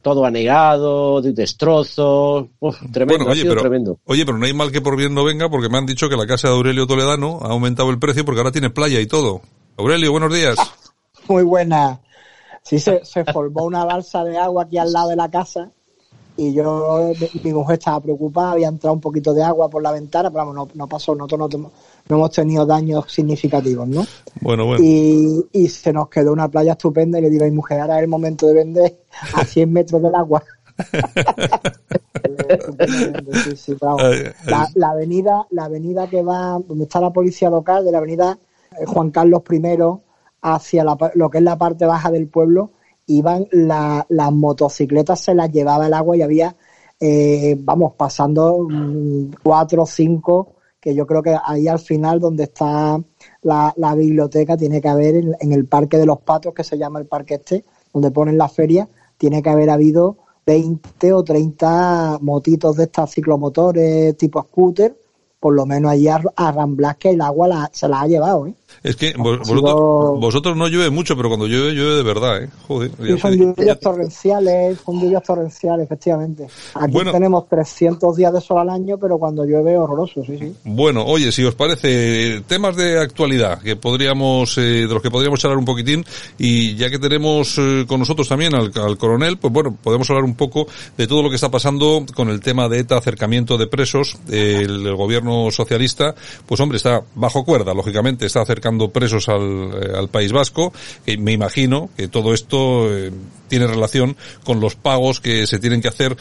Todo anegado, de destrozos, tremendo, oye, pero, tremendo. Oye, pero no hay mal que por bien no venga porque me han dicho que la casa de Aurelio Toledano ha aumentado el precio porque ahora tiene playa y todo. Aurelio, buenos días. Muy buena. Sí, se, se formó una balsa de agua aquí al lado de la casa y yo, mi, mujer estaba preocupada, había entrado un poquito de agua por la ventana, pero vamos, no, no pasó, nosotros no, no, hemos tenido daños significativos, ¿no? Bueno, bueno. Y, y se nos quedó una playa estupenda y le digo a mi mujer, ahora es el momento de vender a 100 metros del agua. la, la, avenida, la avenida que va, donde está la policía local, de la avenida eh, Juan Carlos I hacia la, lo que es la parte baja del pueblo, iban la, las motocicletas, se las llevaba el agua y había, eh, vamos, pasando mm, cuatro o cinco, que yo creo que ahí al final donde está la, biblioteca tiene que haber en, el Parque de los Patos, que se llama el parque este, donde ponen la feria, tiene que haber habido 20 o 30 motitos de estas ciclomotores tipo scooter, por lo menos allí a, a que el agua la, se la ha llevado, ¿eh? Es que vosotros, vosotros, no llueve mucho, pero cuando llueve, llueve de verdad, ¿eh? Joder. Sí, son lluvias torrenciales, son lluvias torrenciales, efectivamente. Aquí bueno, tenemos 300 días de sol al año, pero cuando llueve, horroroso, sí, sí. Bueno, oye, si os parece, temas de actualidad que podríamos, eh, de los que podríamos charlar un poquitín, y ya que tenemos eh, con nosotros también al, al, coronel, pues bueno, podemos hablar un poco de todo lo que está pasando con el tema de ETA, acercamiento de presos, el, el gobierno socialista, pues hombre, está bajo cuerda, lógicamente, está acercando presos al, eh, al País Vasco. que me imagino que todo esto eh, tiene relación con los pagos que se tienen que hacer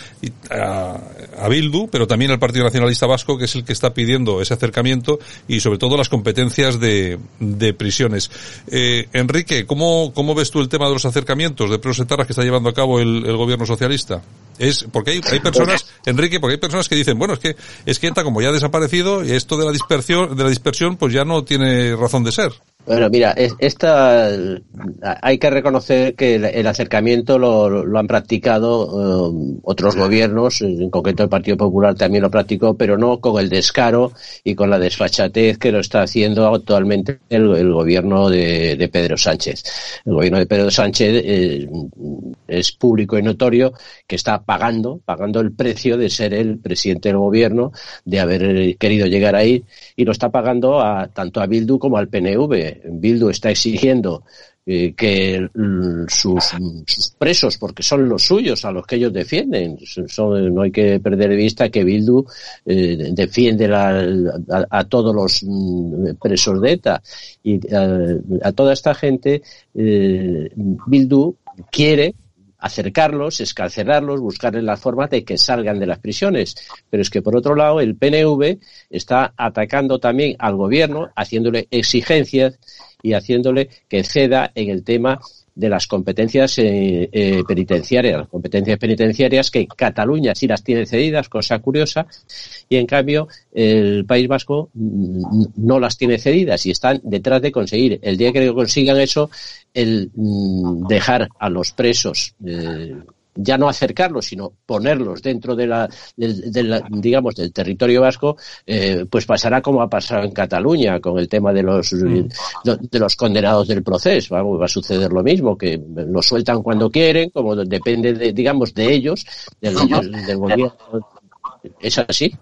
a, a, Bildu, pero también al Partido Nacionalista Vasco, que es el que está pidiendo ese acercamiento y sobre todo las competencias de, de prisiones. Eh, Enrique, ¿cómo, ¿cómo ves tú el tema de los acercamientos de presos etarras que está llevando a cabo el, el gobierno socialista? Es porque hay, hay personas, Enrique, porque hay personas que dicen, bueno, es que es que ETA como ya ha desaparecido y esto de la dispersión, de la dispersión, pues ya no tiene razón de ser. Bueno, mira, esta hay que reconocer que el, acercamiento lo, lo han practicado uh, otros gobiernos, en concreto el Partido Popular también lo practicó, pero no con el descaro y con la desfachatez que lo está haciendo actualmente el, el gobierno de, de, Pedro Sánchez. El gobierno de Pedro Sánchez eh, es público y notorio que está pagando, pagando el precio de ser el presidente del gobierno, de haber querido llegar ahí, y lo está pagando a, tanto a Bildu como al PNV Bildu está exigiendo eh, que sus, presos, porque son los suyos a los que ellos defienden, no hay que perder de vista que Bildu eh, defiende a, todos los mm, presos de ETA. Y a, a toda esta gente, eh, Bildu quiere acercarlos, escarcelarlos, buscarles la forma de que salgan de las prisiones. Pero es que por otro lado el PNV está atacando también al gobierno, haciéndole exigencias y haciéndole que ceda en el tema de las competencias eh, eh, penitenciarias, las competencias penitenciarias que Cataluña sí las tiene cedidas, cosa curiosa, y en cambio el País Vasco mm, no las tiene cedidas y están detrás de conseguir. El día que consigan eso, el mm, dejar a los presos eh, ya no acercarlos, sino ponerlos dentro de la, del, digamos, del territorio vasco, eh, pues pasará como ha pasado en Cataluña con el tema de los, mm. de los condenados del proceso. Vamos, va a suceder lo mismo, que los sueltan cuando quieren, como depende, de, digamos, de ellos, del, del gobierno. Es así.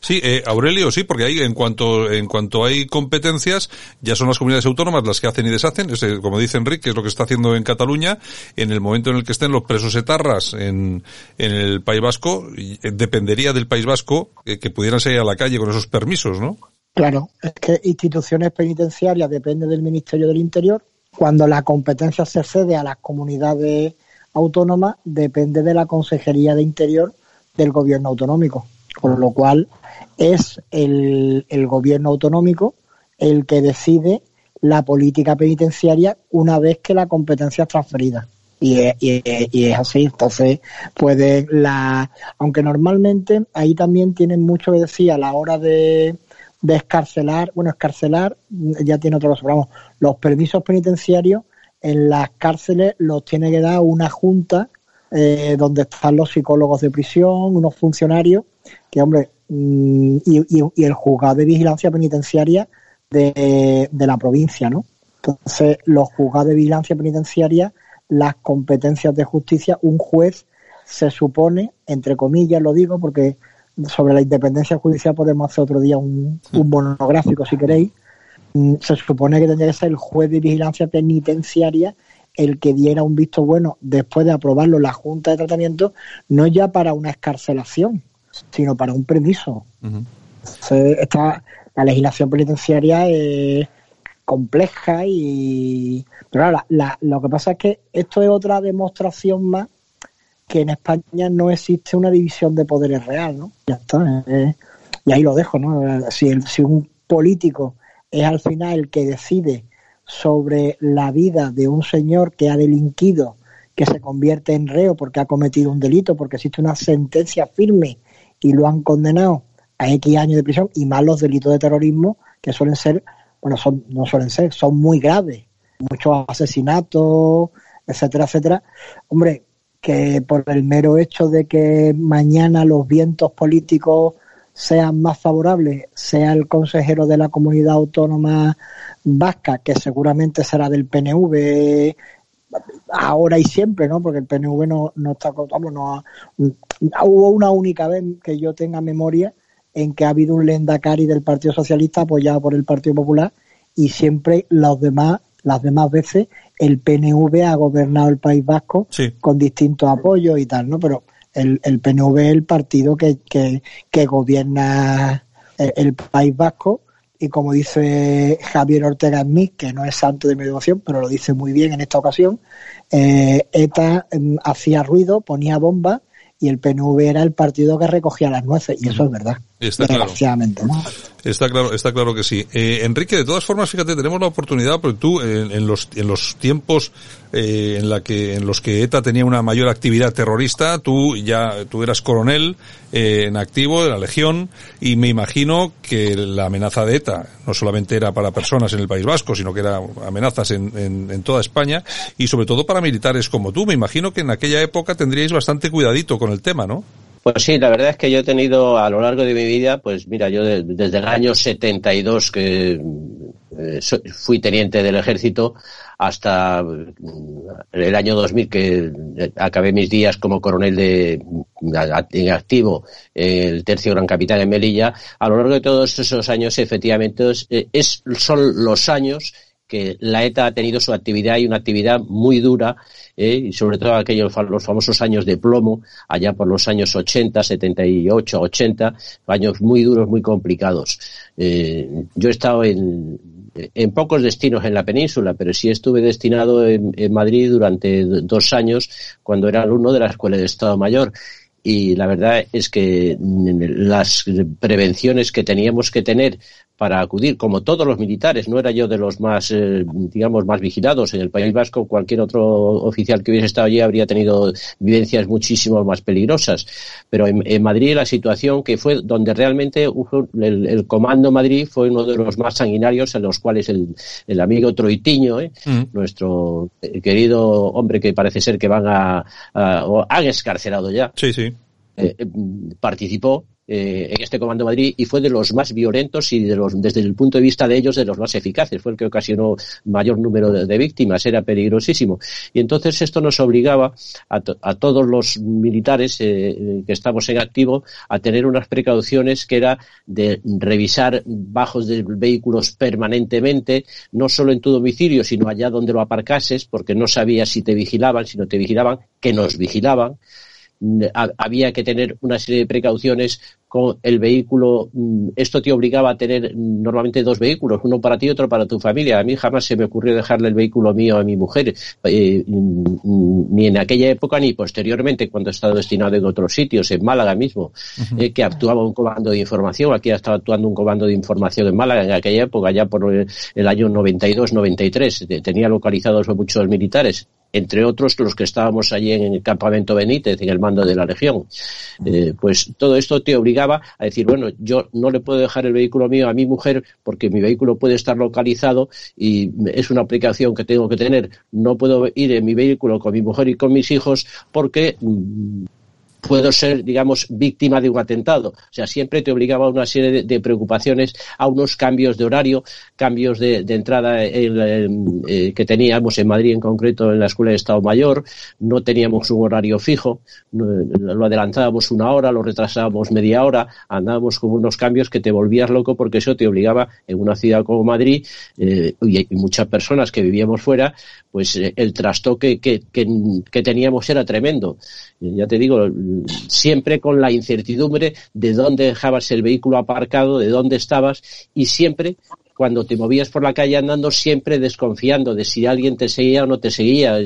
Sí, eh, Aurelio, sí, porque ahí en cuanto en cuanto hay competencias, ya son las comunidades autónomas las que hacen y deshacen, es, como dice Enrique, es lo que está haciendo en Cataluña, en el momento en el que estén los presos etarras en, en el País Vasco, eh, dependería del País Vasco eh, que pudieran salir a la calle con esos permisos, ¿no? Claro, es que instituciones penitenciarias depende del Ministerio del Interior, cuando la competencia se cede a las comunidades autónomas, depende de la Consejería de Interior del Gobierno Autonómico con lo cual es el, el gobierno autonómico el que decide la política penitenciaria una vez que la competencia es transferida. Y es, y, es, así, entonces puede la, aunque normalmente ahí también tienen mucho que decir a la hora de, de escarcelar, bueno, escarcelar ya tiene otro vamos, los permisos penitenciarios en las cárceles los tiene que dar una junta eh, donde están los psicólogos de prisión, unos funcionarios que, hombre, mm, y, y, y, el juzgado de vigilancia penitenciaria de, de, la provincia, ¿no? Entonces, los juzgados de vigilancia penitenciaria, las competencias de justicia, un juez se supone, entre comillas lo digo, porque sobre la independencia judicial podemos hacer otro día un, un monográfico si queréis, mm, se supone que tendría que ser el juez de vigilancia penitenciaria el que diera un visto bueno después de aprobarlo la Junta de Tratamiento, no ya para una escarcelación, sino para un permiso. esta, la legislación penitenciaria es compleja y... Pero lo que pasa es que esto es otra demostración más que en España no existe una división de poderes real, ¿no? Ya está. Eh, y ahí lo dejo, ¿no? Si, si un político es al final el que decide sobre la vida de un señor que ha delinquido, que se convierte en reo porque ha cometido un delito, porque existe una sentencia firme y lo han condenado a X años de prisión, y más los delitos de terrorismo, que suelen ser, bueno, son, no suelen ser, son muy graves, muchos asesinatos, etcétera, etcétera. Hombre, que por el mero hecho de que mañana los vientos políticos sean más favorables, sea el consejero de la comunidad autónoma vasca, que seguramente será del PNV ahora y siempre, ¿no? Porque el PNV no, no está, vamos, no hubo una única vez que yo tenga memoria en que ha habido un Lendakari del Partido Socialista apoyado por el Partido Popular y siempre los demás las demás veces el PNV ha gobernado el País Vasco con distintos apoyos y tal, ¿no? Pero el, el PNV es el partido que, que, que gobierna el, País Vasco y como dice Javier Ortega Smith, que no es santo de mi devoción, pero lo dice muy bien en esta ocasión, eh, ETA mm, hacía ruido, ponía bombas y el PNV era el partido que recogía las nueces, y eso es verdad. Está claro. ¿no? Está claro, está claro que sí. Eh, Enrique, de todas formas, fíjate, tenemos la oportunidad, porque tú en, los en los tiempos eh, en la que en los que ETA tenía una mayor actividad terrorista, tú ya tú eras coronel eh, en activo de la Legión y me imagino que la amenaza de ETA no solamente era para personas en el País Vasco, sino que era amenazas en, en, en toda España y sobre todo para militares como tú. Me imagino que en aquella época tendríais bastante cuidadito con el tema, ¿no? Pues sí, la verdad es que yo he tenido a lo largo de mi vida, pues mira, yo desde el año 72 que eh, fui teniente del ejército hasta mm, el año 2000 que eh, acabé mis días como coronel de en activo el tercio gran capitán en Melilla, a lo largo de todos esos años efectivamente es, eh, son los años que la ETA ha tenido su actividad y una actividad muy dura, eh, y sobre todo aquellos los famosos años de plomo, allá por los años 80, 78, 80, años muy duros, muy complicados. Eh, yo he estado en, en pocos destinos en la península, pero sí estuve destinado en, en Madrid durante dos años cuando era alumno de la Escuela de Estado Mayor y la verdad es que las prevenciones que teníamos que tener para acudir, como todos los militares, no era yo de los más, eh, digamos, más vigilados en el País Vasco, cualquier otro oficial que hubiese estado allí habría tenido vivencias muchísimo más peligrosas. Pero en, Madrid la situación que fue donde realmente el, Comando Madrid fue uno de los más sanguinarios en los cuales el, amigo Troitiño, ¿eh? mm. nuestro querido hombre que parece ser que van a, o han escarcelado ya. Sí, sí. Eh, participó eh, en este Comando Madrid y fue de los más violentos y de los, desde el punto de vista de ellos de los más eficaces. Fue el que ocasionó mayor número de, víctimas, era peligrosísimo. Y entonces esto nos obligaba a, todos los militares eh, que estamos en activo a tener unas precauciones que era de revisar bajos de vehículos permanentemente, no solo en tu domicilio, sino allá donde lo aparcases, porque no sabías si te vigilaban, si no te vigilaban, que nos vigilaban había que tener una serie de precauciones con el vehículo. Mm, esto te obligaba a tener normalmente dos vehículos, uno para ti y otro para tu familia. A mí jamás se me ocurrió dejarle el vehículo mío a mi mujer, eh, mm, ni en aquella época ni posteriormente cuando he estado destinado en otros sitios, en Málaga mismo, eh, que actuaba un comando de información. Aquí ha estado actuando un comando de información en Málaga en aquella época, ya por el año 92-93. Tenía localizados muchos militares entre otros los que estábamos allí en el campamento Benítez, en el mando de la Legión. Eh, pues todo esto te obligaba a decir, bueno, yo no le puedo dejar el vehículo mío a mi mujer porque mi vehículo puede estar localizado y es una aplicación que tengo que tener. No puedo ir en mi vehículo con mi mujer y con mis hijos porque mm, puedo ser, digamos, víctima de un atentado. O sea, siempre te obligaba a una serie de, preocupaciones, a unos cambios de horario, cambios de, entrada eh, que teníamos en Madrid en concreto en la Escuela de Estado Mayor, no teníamos un horario fijo, lo adelantábamos una hora, lo retrasábamos media hora, andábamos con unos cambios que te volvías loco porque eso te obligaba en una ciudad como Madrid eh, y, muchas personas que vivíamos fuera, pues eh, el trastoque que, que teníamos era tremendo. Ya te digo, siempre con la incertidumbre de dónde dejabas el vehículo aparcado, de dónde estabas y siempre cuando te movías por la calle andando siempre desconfiando de si alguien te seguía o no te seguía.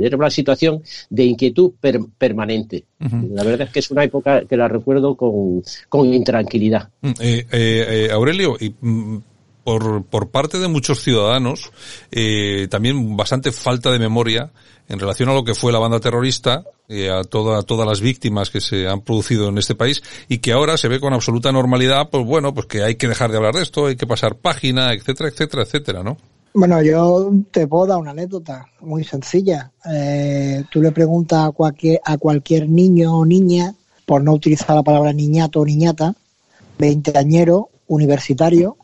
era una situación de inquietud permanente. La verdad es que es una época que la recuerdo con, con intranquilidad. Mm, eh, eh, eh, Aurelio, y, mm, por, por parte de muchos ciudadanos, también bastante falta de memoria en relación a lo que fue la banda terrorista, y a toda, todas las víctimas que se han producido en este país y que ahora se ve con absoluta normalidad, pues bueno, pues que hay que dejar de hablar de esto, hay que pasar página, etcétera, etcétera, etcétera, ¿no? Bueno, yo te puedo dar una anécdota muy sencilla. Eh, tú le preguntas a cualquier, a cualquier niño o niña, por no utilizar la palabra niñato o niñata, veinteañero, universitario,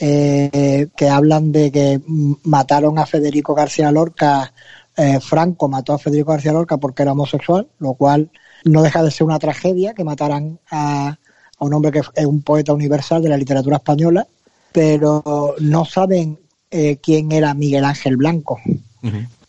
eh, que hablan de que mataron a Federico García Lorca eh, Franco mató a Federico García Lorca porque era homosexual, lo cual no deja de ser una tragedia que mataran a, un hombre que es un poeta universal de la literatura española, pero no saben eh, quién era Miguel Ángel Blanco.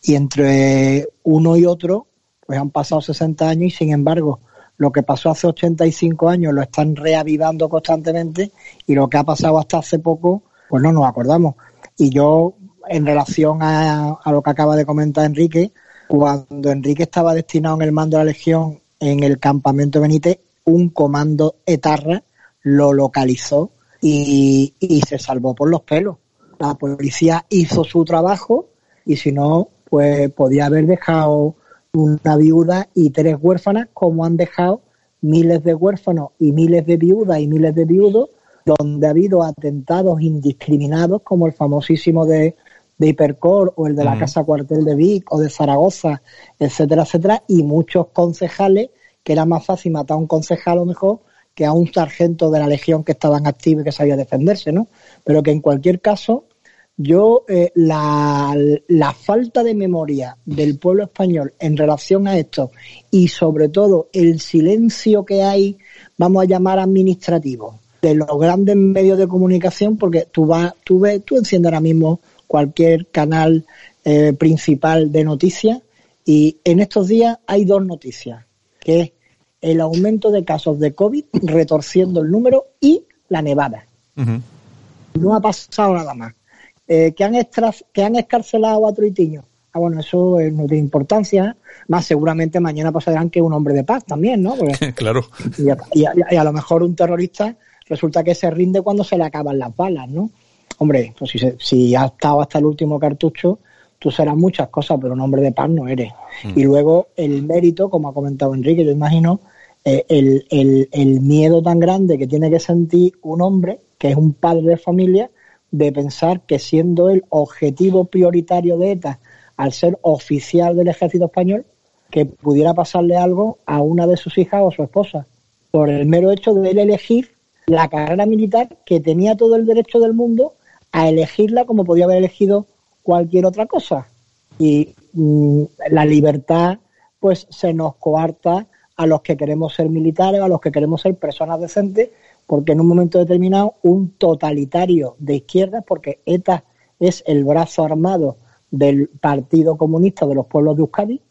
Y entre uno y otro, pues han pasado 60 años y sin embargo, lo que pasó hace 85 años lo están reavivando constantemente y lo que ha pasado hasta hace poco, pues no nos acordamos. Y yo en relación a, lo que acaba de comentar Enrique, cuando Enrique estaba destinado en el mando de la Legión en el campamento Benítez, un comando etarra lo localizó y, se salvó por los pelos. La policía hizo su trabajo y si no, pues podía haber dejado una viuda y tres huérfanas como han dejado miles de huérfanos y miles de viudas y miles de viudos donde ha habido atentados indiscriminados como el famosísimo de de Hipercor o el de la Casa Cuartel de Vic o de Zaragoza, etcétera, etcétera, y muchos concejales que era más fácil matar a un concejal o mejor que a un sargento de la legión que estaba en activo y que sabía defenderse, ¿no? Pero que en cualquier caso, yo eh, la, la, falta de memoria del pueblo español en relación a esto y sobre todo el silencio que hay, vamos a llamar administrativo, de los grandes medios de comunicación, porque tú vas, tú ves, tú enciendes ahora mismo cualquier canal eh, principal de noticias y en estos días hay dos noticias, que es el aumento de casos de COVID retorciendo el número y la nevada. No ha pasado nada más. Eh, que, han que han escarcelado a Troitiño. Ah, bueno, eso no tiene importancia. Más seguramente mañana pasarán que un hombre de paz también, ¿no? claro. Y a, lo mejor un terrorista resulta que se rinde cuando se le acaban las balas, ¿no? hombre, pues si, si has estado hasta el último cartucho, tú serás muchas cosas, pero un hombre de paz no eres. Mm. Y luego el mérito, como ha comentado Enrique, yo imagino, eh, el, el, el, miedo tan grande que tiene que sentir un hombre, que es un padre de familia, de pensar que siendo el objetivo prioritario de ETA, al ser oficial del ejército español, que pudiera pasarle algo a una de sus hijas o su esposa, por el mero hecho de él elegir la carrera militar que tenía todo el derecho del mundo a elegirla como podía haber elegido cualquier otra cosa. Y mm, la libertad, pues, se nos coarta a los que queremos ser militares, a los que queremos ser personas decentes, porque en un momento determinado un totalitario de izquierda, porque ETA es el brazo armado del Partido Comunista de los Pueblos de Euskadi,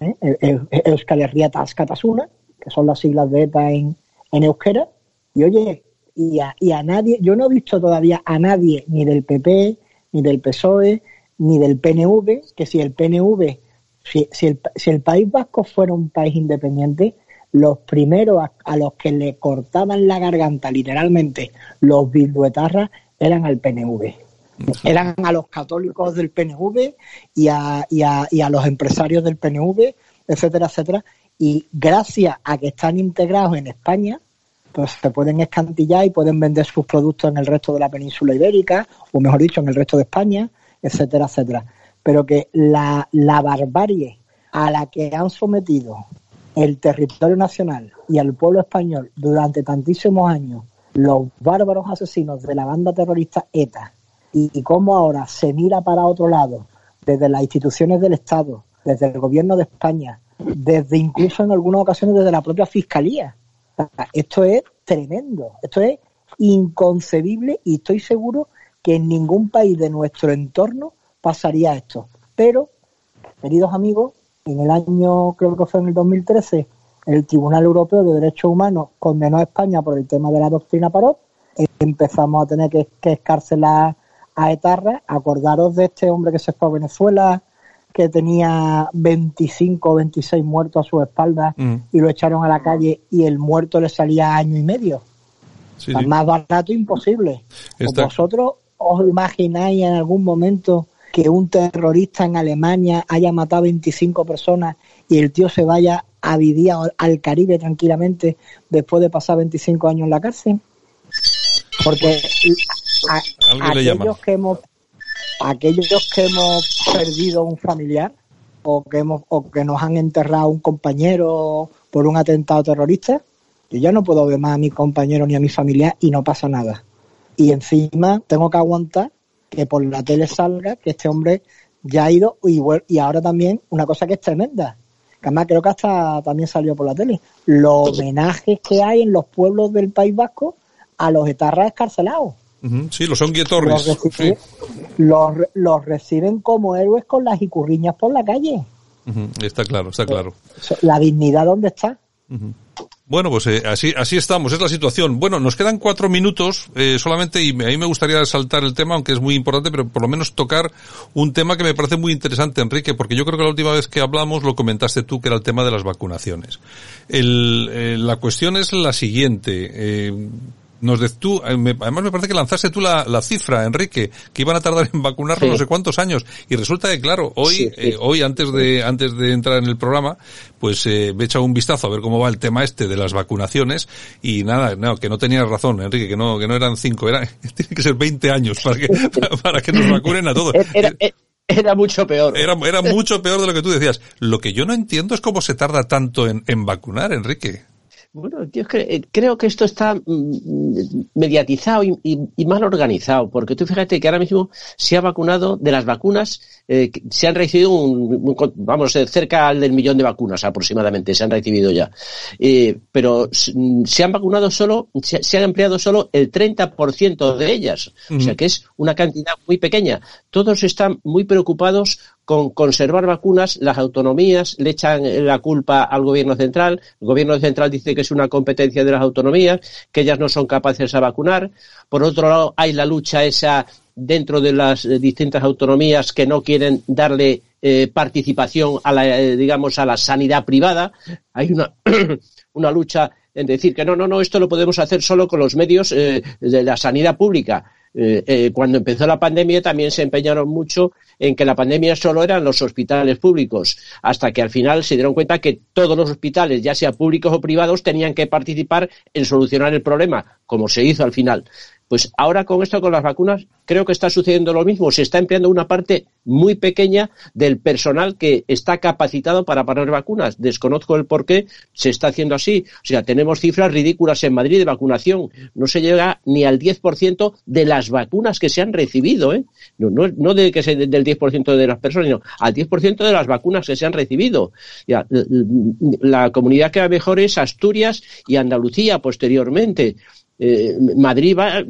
¿eh? Euskal Herria que son las siglas de ETA en, en euskera, y oye, y a, y a nadie, yo no he visto todavía a nadie, ni del PP, ni del PSOE, ni del PNV, que si el PNV, si, si, el, si el País Vasco fuera un país independiente, los primeros a, los que le cortaban la garganta literalmente los bilduetarras eran al PNV. Eran a los católicos del PNV y a, y a, y a los empresarios del PNV, etcétera, etcétera. Y gracias a que están integrados en España, pues se pueden escantillar y pueden vender sus productos en el resto de la península ibérica, o mejor dicho, en el resto de España, etcétera, etcétera. Pero que la, la barbarie a la que han sometido el territorio nacional y al pueblo español durante tantísimos años los bárbaros asesinos de la banda terrorista ETA y, cómo ahora se mira para otro lado desde las instituciones del Estado, desde el gobierno de España, desde incluso en algunas ocasiones desde la propia Fiscalía. esto es tremendo, esto es inconcebible y estoy seguro que en ningún país de nuestro entorno pasaría esto. Pero, queridos amigos, en el año, creo que fue en el 2013, el Tribunal Europeo de Derechos Humanos condenó a España por el tema de la doctrina Parot. Empezamos a tener que, que escarcelar a Etarra. Acordaros de este hombre que se fue a Venezuela, que tenía 25 o 26 muertos a su espalda mm. y lo echaron a la calle y el muerto le salía año y medio. Más barato imposible. ¿Vosotros os imagináis en algún momento que un terrorista en Alemania haya matado 25 personas y el tío se vaya a vivir al Caribe tranquilamente después de pasar 25 años en la cárcel? Porque aquellos que hemos aquellos que hemos perdido un familiar o que hemos o que nos han enterrado un compañero por un atentado terrorista, yo ya no puedo ver más a mi compañero ni a mi familia y no pasa nada. Y encima tengo que aguantar que por la tele salga que este hombre ya ha ido y, y ahora también una cosa que es tremenda, que además creo que hasta también salió por la tele, los homenajes que hay en los pueblos del País Vasco a los etarras escarcelados. Sí, los son Torres. Los, los, reciben como héroes con las icurriñas por la calle. Está claro, está claro. La dignidad, ¿dónde está? Bueno, pues eh, así, así estamos, es la situación. Bueno, nos quedan cuatro minutos eh, solamente y a mí me gustaría saltar el tema, aunque es muy importante, pero por lo menos tocar un tema que me parece muy interesante, Enrique, porque yo creo que la última vez que hablamos lo comentaste tú, que era el tema de las vacunaciones. El, eh, la cuestión es la siguiente. Nos de, tú, eh, además me parece que lanzaste tú la, la, cifra, Enrique, que iban a tardar en vacunarnos no sé cuántos años. Y resulta que, claro, hoy, eh, hoy antes de, antes de entrar en el programa, pues eh, me he echado un vistazo a ver cómo va el tema este de las vacunaciones y nada, no, que no tenías razón, Enrique, que no, que no eran cinco, era, tiene que ser 20 años para que, para, que nos vacunen a todos. Era, mucho peor. Era, era mucho peor de lo que tú decías. Lo que yo no entiendo es cómo se tarda tanto en, en vacunar, Enrique. Bueno, yo eh, creo que esto está mm, mediatizado y, mal organizado, porque tú fíjate que ahora mismo se ha vacunado de las vacunas, eh, se han recibido un, vamos, cerca del millón de vacunas aproximadamente, se han recibido ya. Eh, pero mm, se han vacunado solo, se, han empleado solo el 30% de ellas, o sea que es una cantidad muy pequeña. Todos están muy preocupados con conservar vacunas, las autonomías le echan la culpa al gobierno central, el gobierno central dice que es una competencia de las autonomías, que ellas no son capaces de vacunar, por otro lado hay la lucha esa dentro de las eh, distintas autonomías que no quieren darle eh, participación a la, eh, digamos, a la sanidad privada, hay una, una lucha en decir que no, no, no, esto lo podemos hacer solo con los medios de la sanidad pública. Eh, eh, cuando empezó la pandemia también se empeñaron mucho en que la pandemia solo eran los hospitales públicos, hasta que al final se dieron cuenta que todos los hospitales, ya sea públicos o privados, tenían que participar en solucionar el problema, como se hizo al final. Pues ahora con esto, con las vacunas, creo que está sucediendo lo mismo. Se está empleando una parte muy pequeña del personal que está capacitado para poner vacunas. Desconozco el por qué se está haciendo así. O sea, tenemos cifras ridículas en Madrid de vacunación. No se llega ni al 10% de las vacunas que se han recibido. ¿eh? No, no, no que sea del 10% de las personas, sino al 10% de las vacunas que se han recibido. La comunidad que va mejor es Asturias y Andalucía posteriormente. Eh, Madrid va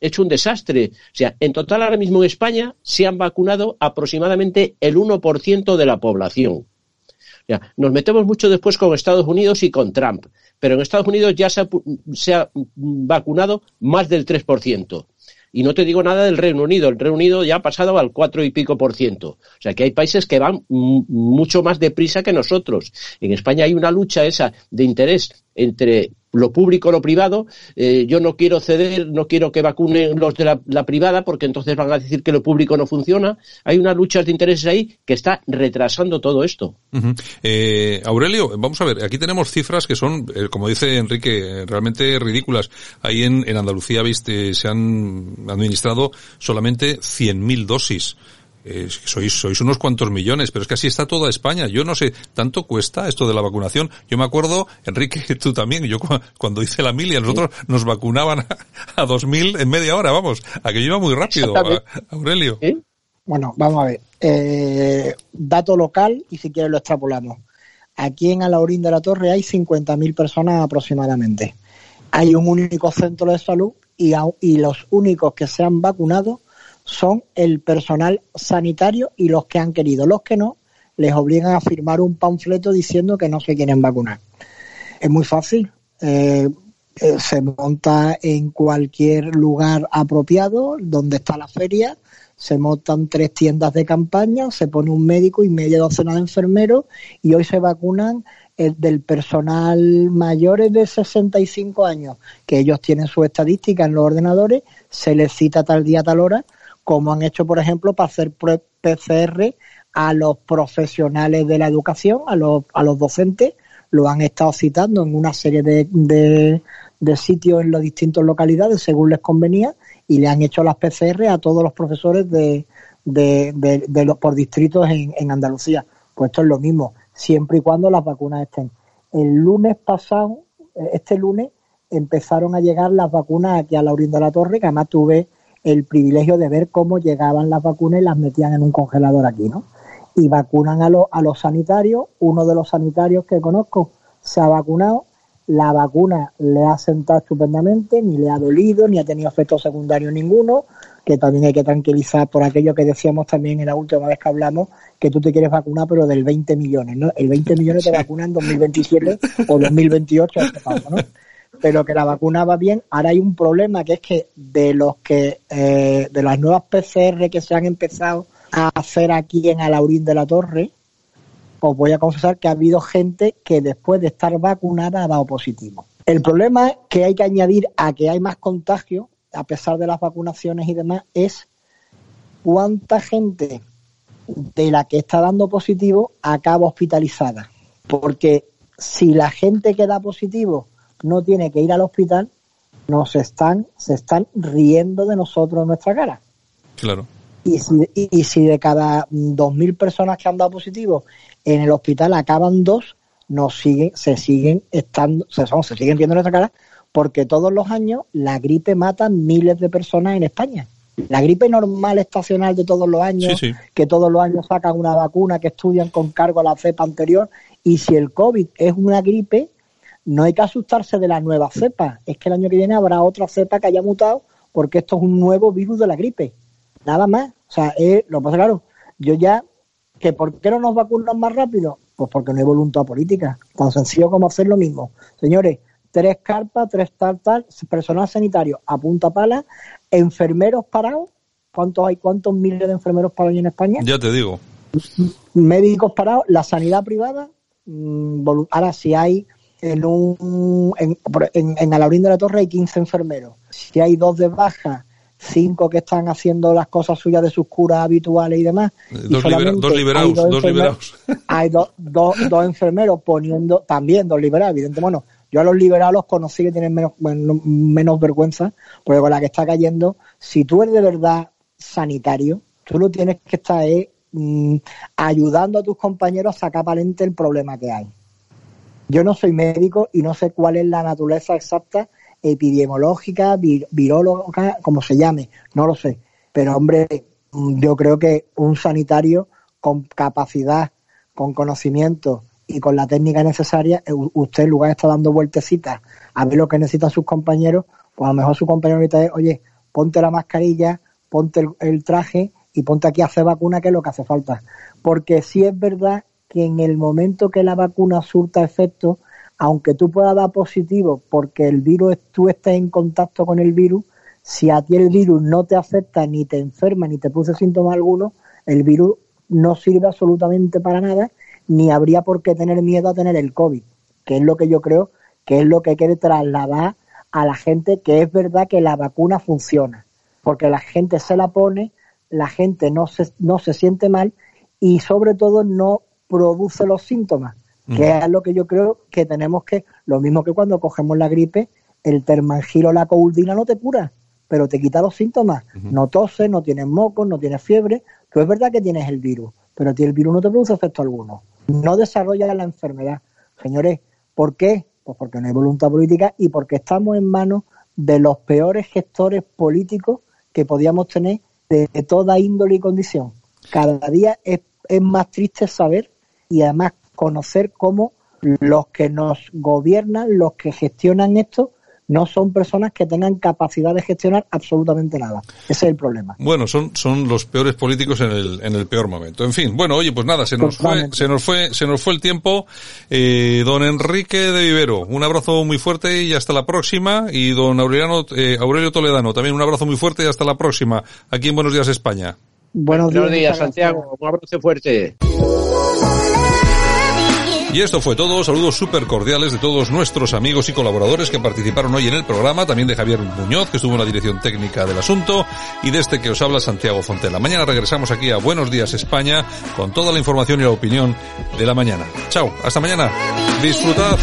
hecho un desastre. O sea, en total ahora mismo en España se han vacunado aproximadamente el 1% de la población. nos metemos mucho después con Estados Unidos y con Trump, pero en Estados Unidos ya se ha, se ha vacunado más del 3%. Y no te digo nada del Reino Unido. El Reino Unido ya ha pasado al cuatro y pico por ciento. O sea que hay países que van mucho más deprisa que nosotros. En España hay una lucha esa de interés entre lo público, lo privado. Eh, yo no quiero ceder, no quiero que vacunen los de la, privada porque entonces van a decir que lo público no funciona. Hay unas luchas de intereses ahí que está retrasando todo esto. eh, Aurelio, vamos a ver, aquí tenemos cifras que son, eh, como dice Enrique, realmente ridículas. Ahí en, en Andalucía, viste, se han administrado solamente 100.000 dosis que sois, sois unos cuantos millones, pero es que así está toda España. Yo no sé, ¿tanto cuesta esto de la vacunación? Yo me acuerdo, Enrique, tú también, yo cuando hice la milia, nosotros nos vacunaban a, dos 2.000 en media hora, vamos, a que iba muy rápido, Aurelio. Bueno, vamos a ver. Eh, dato local y si quieres lo extrapolamos. Aquí en Alaurín de la Torre hay 50.000 personas aproximadamente. Hay un único centro de salud y, y los únicos que se han vacunado son el personal sanitario y los que han querido. Los que no, les obligan a firmar un panfleto diciendo que no se quieren vacunar. Es muy fácil. Eh, eh, se monta en cualquier lugar apropiado donde está la feria, se montan tres tiendas de campaña, se pone un médico y media docena de enfermeros y hoy se vacunan el eh, del personal mayores de 65 años, que ellos tienen su estadística en los ordenadores, se les cita tal día, tal hora, como han hecho, por ejemplo, para hacer PCR a los profesionales de la educación, a los, a los docentes, lo han estado citando en una serie de, de, sitios en las distintas localidades según les convenía y le han hecho las PCR a todos los profesores de, de, de, los por distritos en, en, Andalucía. Pues esto es lo mismo, siempre y cuando las vacunas estén. El lunes pasado, este lunes, empezaron a llegar las vacunas aquí a Laurín de la Torre, que además tuve el privilegio de ver cómo llegaban las vacunas y las metían en un congelador aquí, ¿no? Y vacunan a, los a los sanitarios, uno de los sanitarios que conozco se ha vacunado, la vacuna le ha sentado estupendamente, ni le ha dolido, ni ha tenido efectos secundarios ninguno, que también hay que tranquilizar por aquello que decíamos también en la última vez que hablamos, que tú te quieres vacunar, pero del 20 millones, ¿no? El 20 millones te vacuna en 2027 o 2028, ¿no? Pero que la vacuna va bien. Ahora hay un problema que es que de los que eh, de las nuevas PCR que se han empezado a hacer aquí en Alaurín de la Torre, os voy a confesar que ha habido gente que después de estar vacunada ha dado positivo. El problema que hay que añadir a que hay más contagio, a pesar de las vacunaciones y demás, es cuánta gente de la que está dando positivo acaba hospitalizada. Porque si la gente que da positivo no tiene que ir al hospital, nos están, se están riendo de nosotros en nuestra cara. Claro. Y si, y, si de cada 2.000 personas que han dado positivo en el hospital acaban dos, nos siguen, se siguen estando, se, son, se siguen viendo en nuestra cara, porque todos los años la gripe mata miles de personas en España. La gripe normal estacional de todos los años, que todos los años sacan una vacuna, que estudian con cargo a la cepa anterior, y si el COVID es una gripe, no hay que asustarse de la nueva cepa, es que el año que viene habrá otra cepa que haya mutado porque esto es un nuevo virus de la gripe. Nada más. O sea, lo que pasa, claro, yo ya, que ¿por qué no nos vacunan más rápido? Pues porque no hay voluntad política. Tan sencillo como hacer lo mismo. Señores, tres carpas, tres tal, tal, personal sanitario a punta pala, enfermeros parados. ¿Cuántos hay? ¿Cuántos miles de enfermeros parados en España? Ya te digo. Médicos parados, la sanidad privada. Mm, ahora, si hay en un en, en, Alaurín de la Torre hay 15 enfermeros. Si hay dos de baja, cinco que están haciendo las cosas suyas de sus curas habituales y demás. Dos, liberados, dos, liberados. Hay dos, dos enfermeros poniendo, también dos liberados, evidentemente. Bueno, yo a los liberados los conocí que tienen menos, menos vergüenza, porque con la que está cayendo, si tú eres de verdad sanitario, tú no tienes que estar mm, ayudando a tus compañeros a sacar palente el problema que hay. Yo no soy médico y no sé cuál es la naturaleza exacta epidemiológica, viróloga, como se llame, no lo sé. Pero hombre, yo creo que un sanitario con capacidad, con conocimiento y con la técnica necesaria, eh, usted en lugar de estar dando vueltecitas a ver lo que necesitan sus compañeros, pues a lo mejor su compañero necesita, oye, ponte la mascarilla, ponte el, el traje y ponte aquí a hacer vacuna, que es lo que hace falta. Porque si es verdad que en el momento que la vacuna surta efecto, aunque tú puedas dar positivo porque el virus, tú estés en contacto con el virus, si a ti el virus no te afecta, ni te enferma, ni te puse síntomas alguno, el virus no sirve absolutamente para nada, ni habría por qué tener miedo a tener el COVID, que es lo que yo creo que es lo que quiere trasladar a la gente, que es verdad que la vacuna funciona, porque la gente se la pone, la gente no se, no se siente mal y sobre todo no produce los síntomas, que es lo que yo creo que tenemos que, lo mismo que cuando cogemos la gripe, el termangiro o la coudina no te cura, pero te quita los síntomas. No toses, no tienes mocos, no tienes fiebre. Tú es verdad que tienes el virus, pero a ti el virus no te produce efecto alguno. No desarrolla la enfermedad. Señores, ¿por qué? Pues porque no hay voluntad política y porque estamos en manos de los peores gestores políticos que podíamos tener de, toda índole y condición. Cada día es, es más triste saber y además conocer cómo los que nos gobiernan, los que gestionan esto, no son personas que tengan capacidad de gestionar absolutamente nada. Ese es el problema. Bueno, son, son los peores políticos en el, en el peor momento. En fin, bueno, oye, pues nada, se nos fue, se nos fue, se nos fue el tiempo. Eh, don Enrique de Vivero, un abrazo muy fuerte y hasta la próxima. Y don Aureliano, eh, Aurelio Toledano, también un abrazo muy fuerte y hasta la próxima. Aquí en Buenos Días España. Buenos días, Buenos días Santiago. Un abrazo fuerte. Y esto fue todo. Saludos súper cordiales de todos nuestros amigos y colaboradores que participaron hoy en el programa. También de Javier Muñoz, que estuvo en la dirección técnica del asunto. Y de este que os habla Santiago Fontela. Mañana regresamos aquí a Buenos Días España con toda la información y la opinión de la mañana. Chao. Hasta mañana. Disfrutad.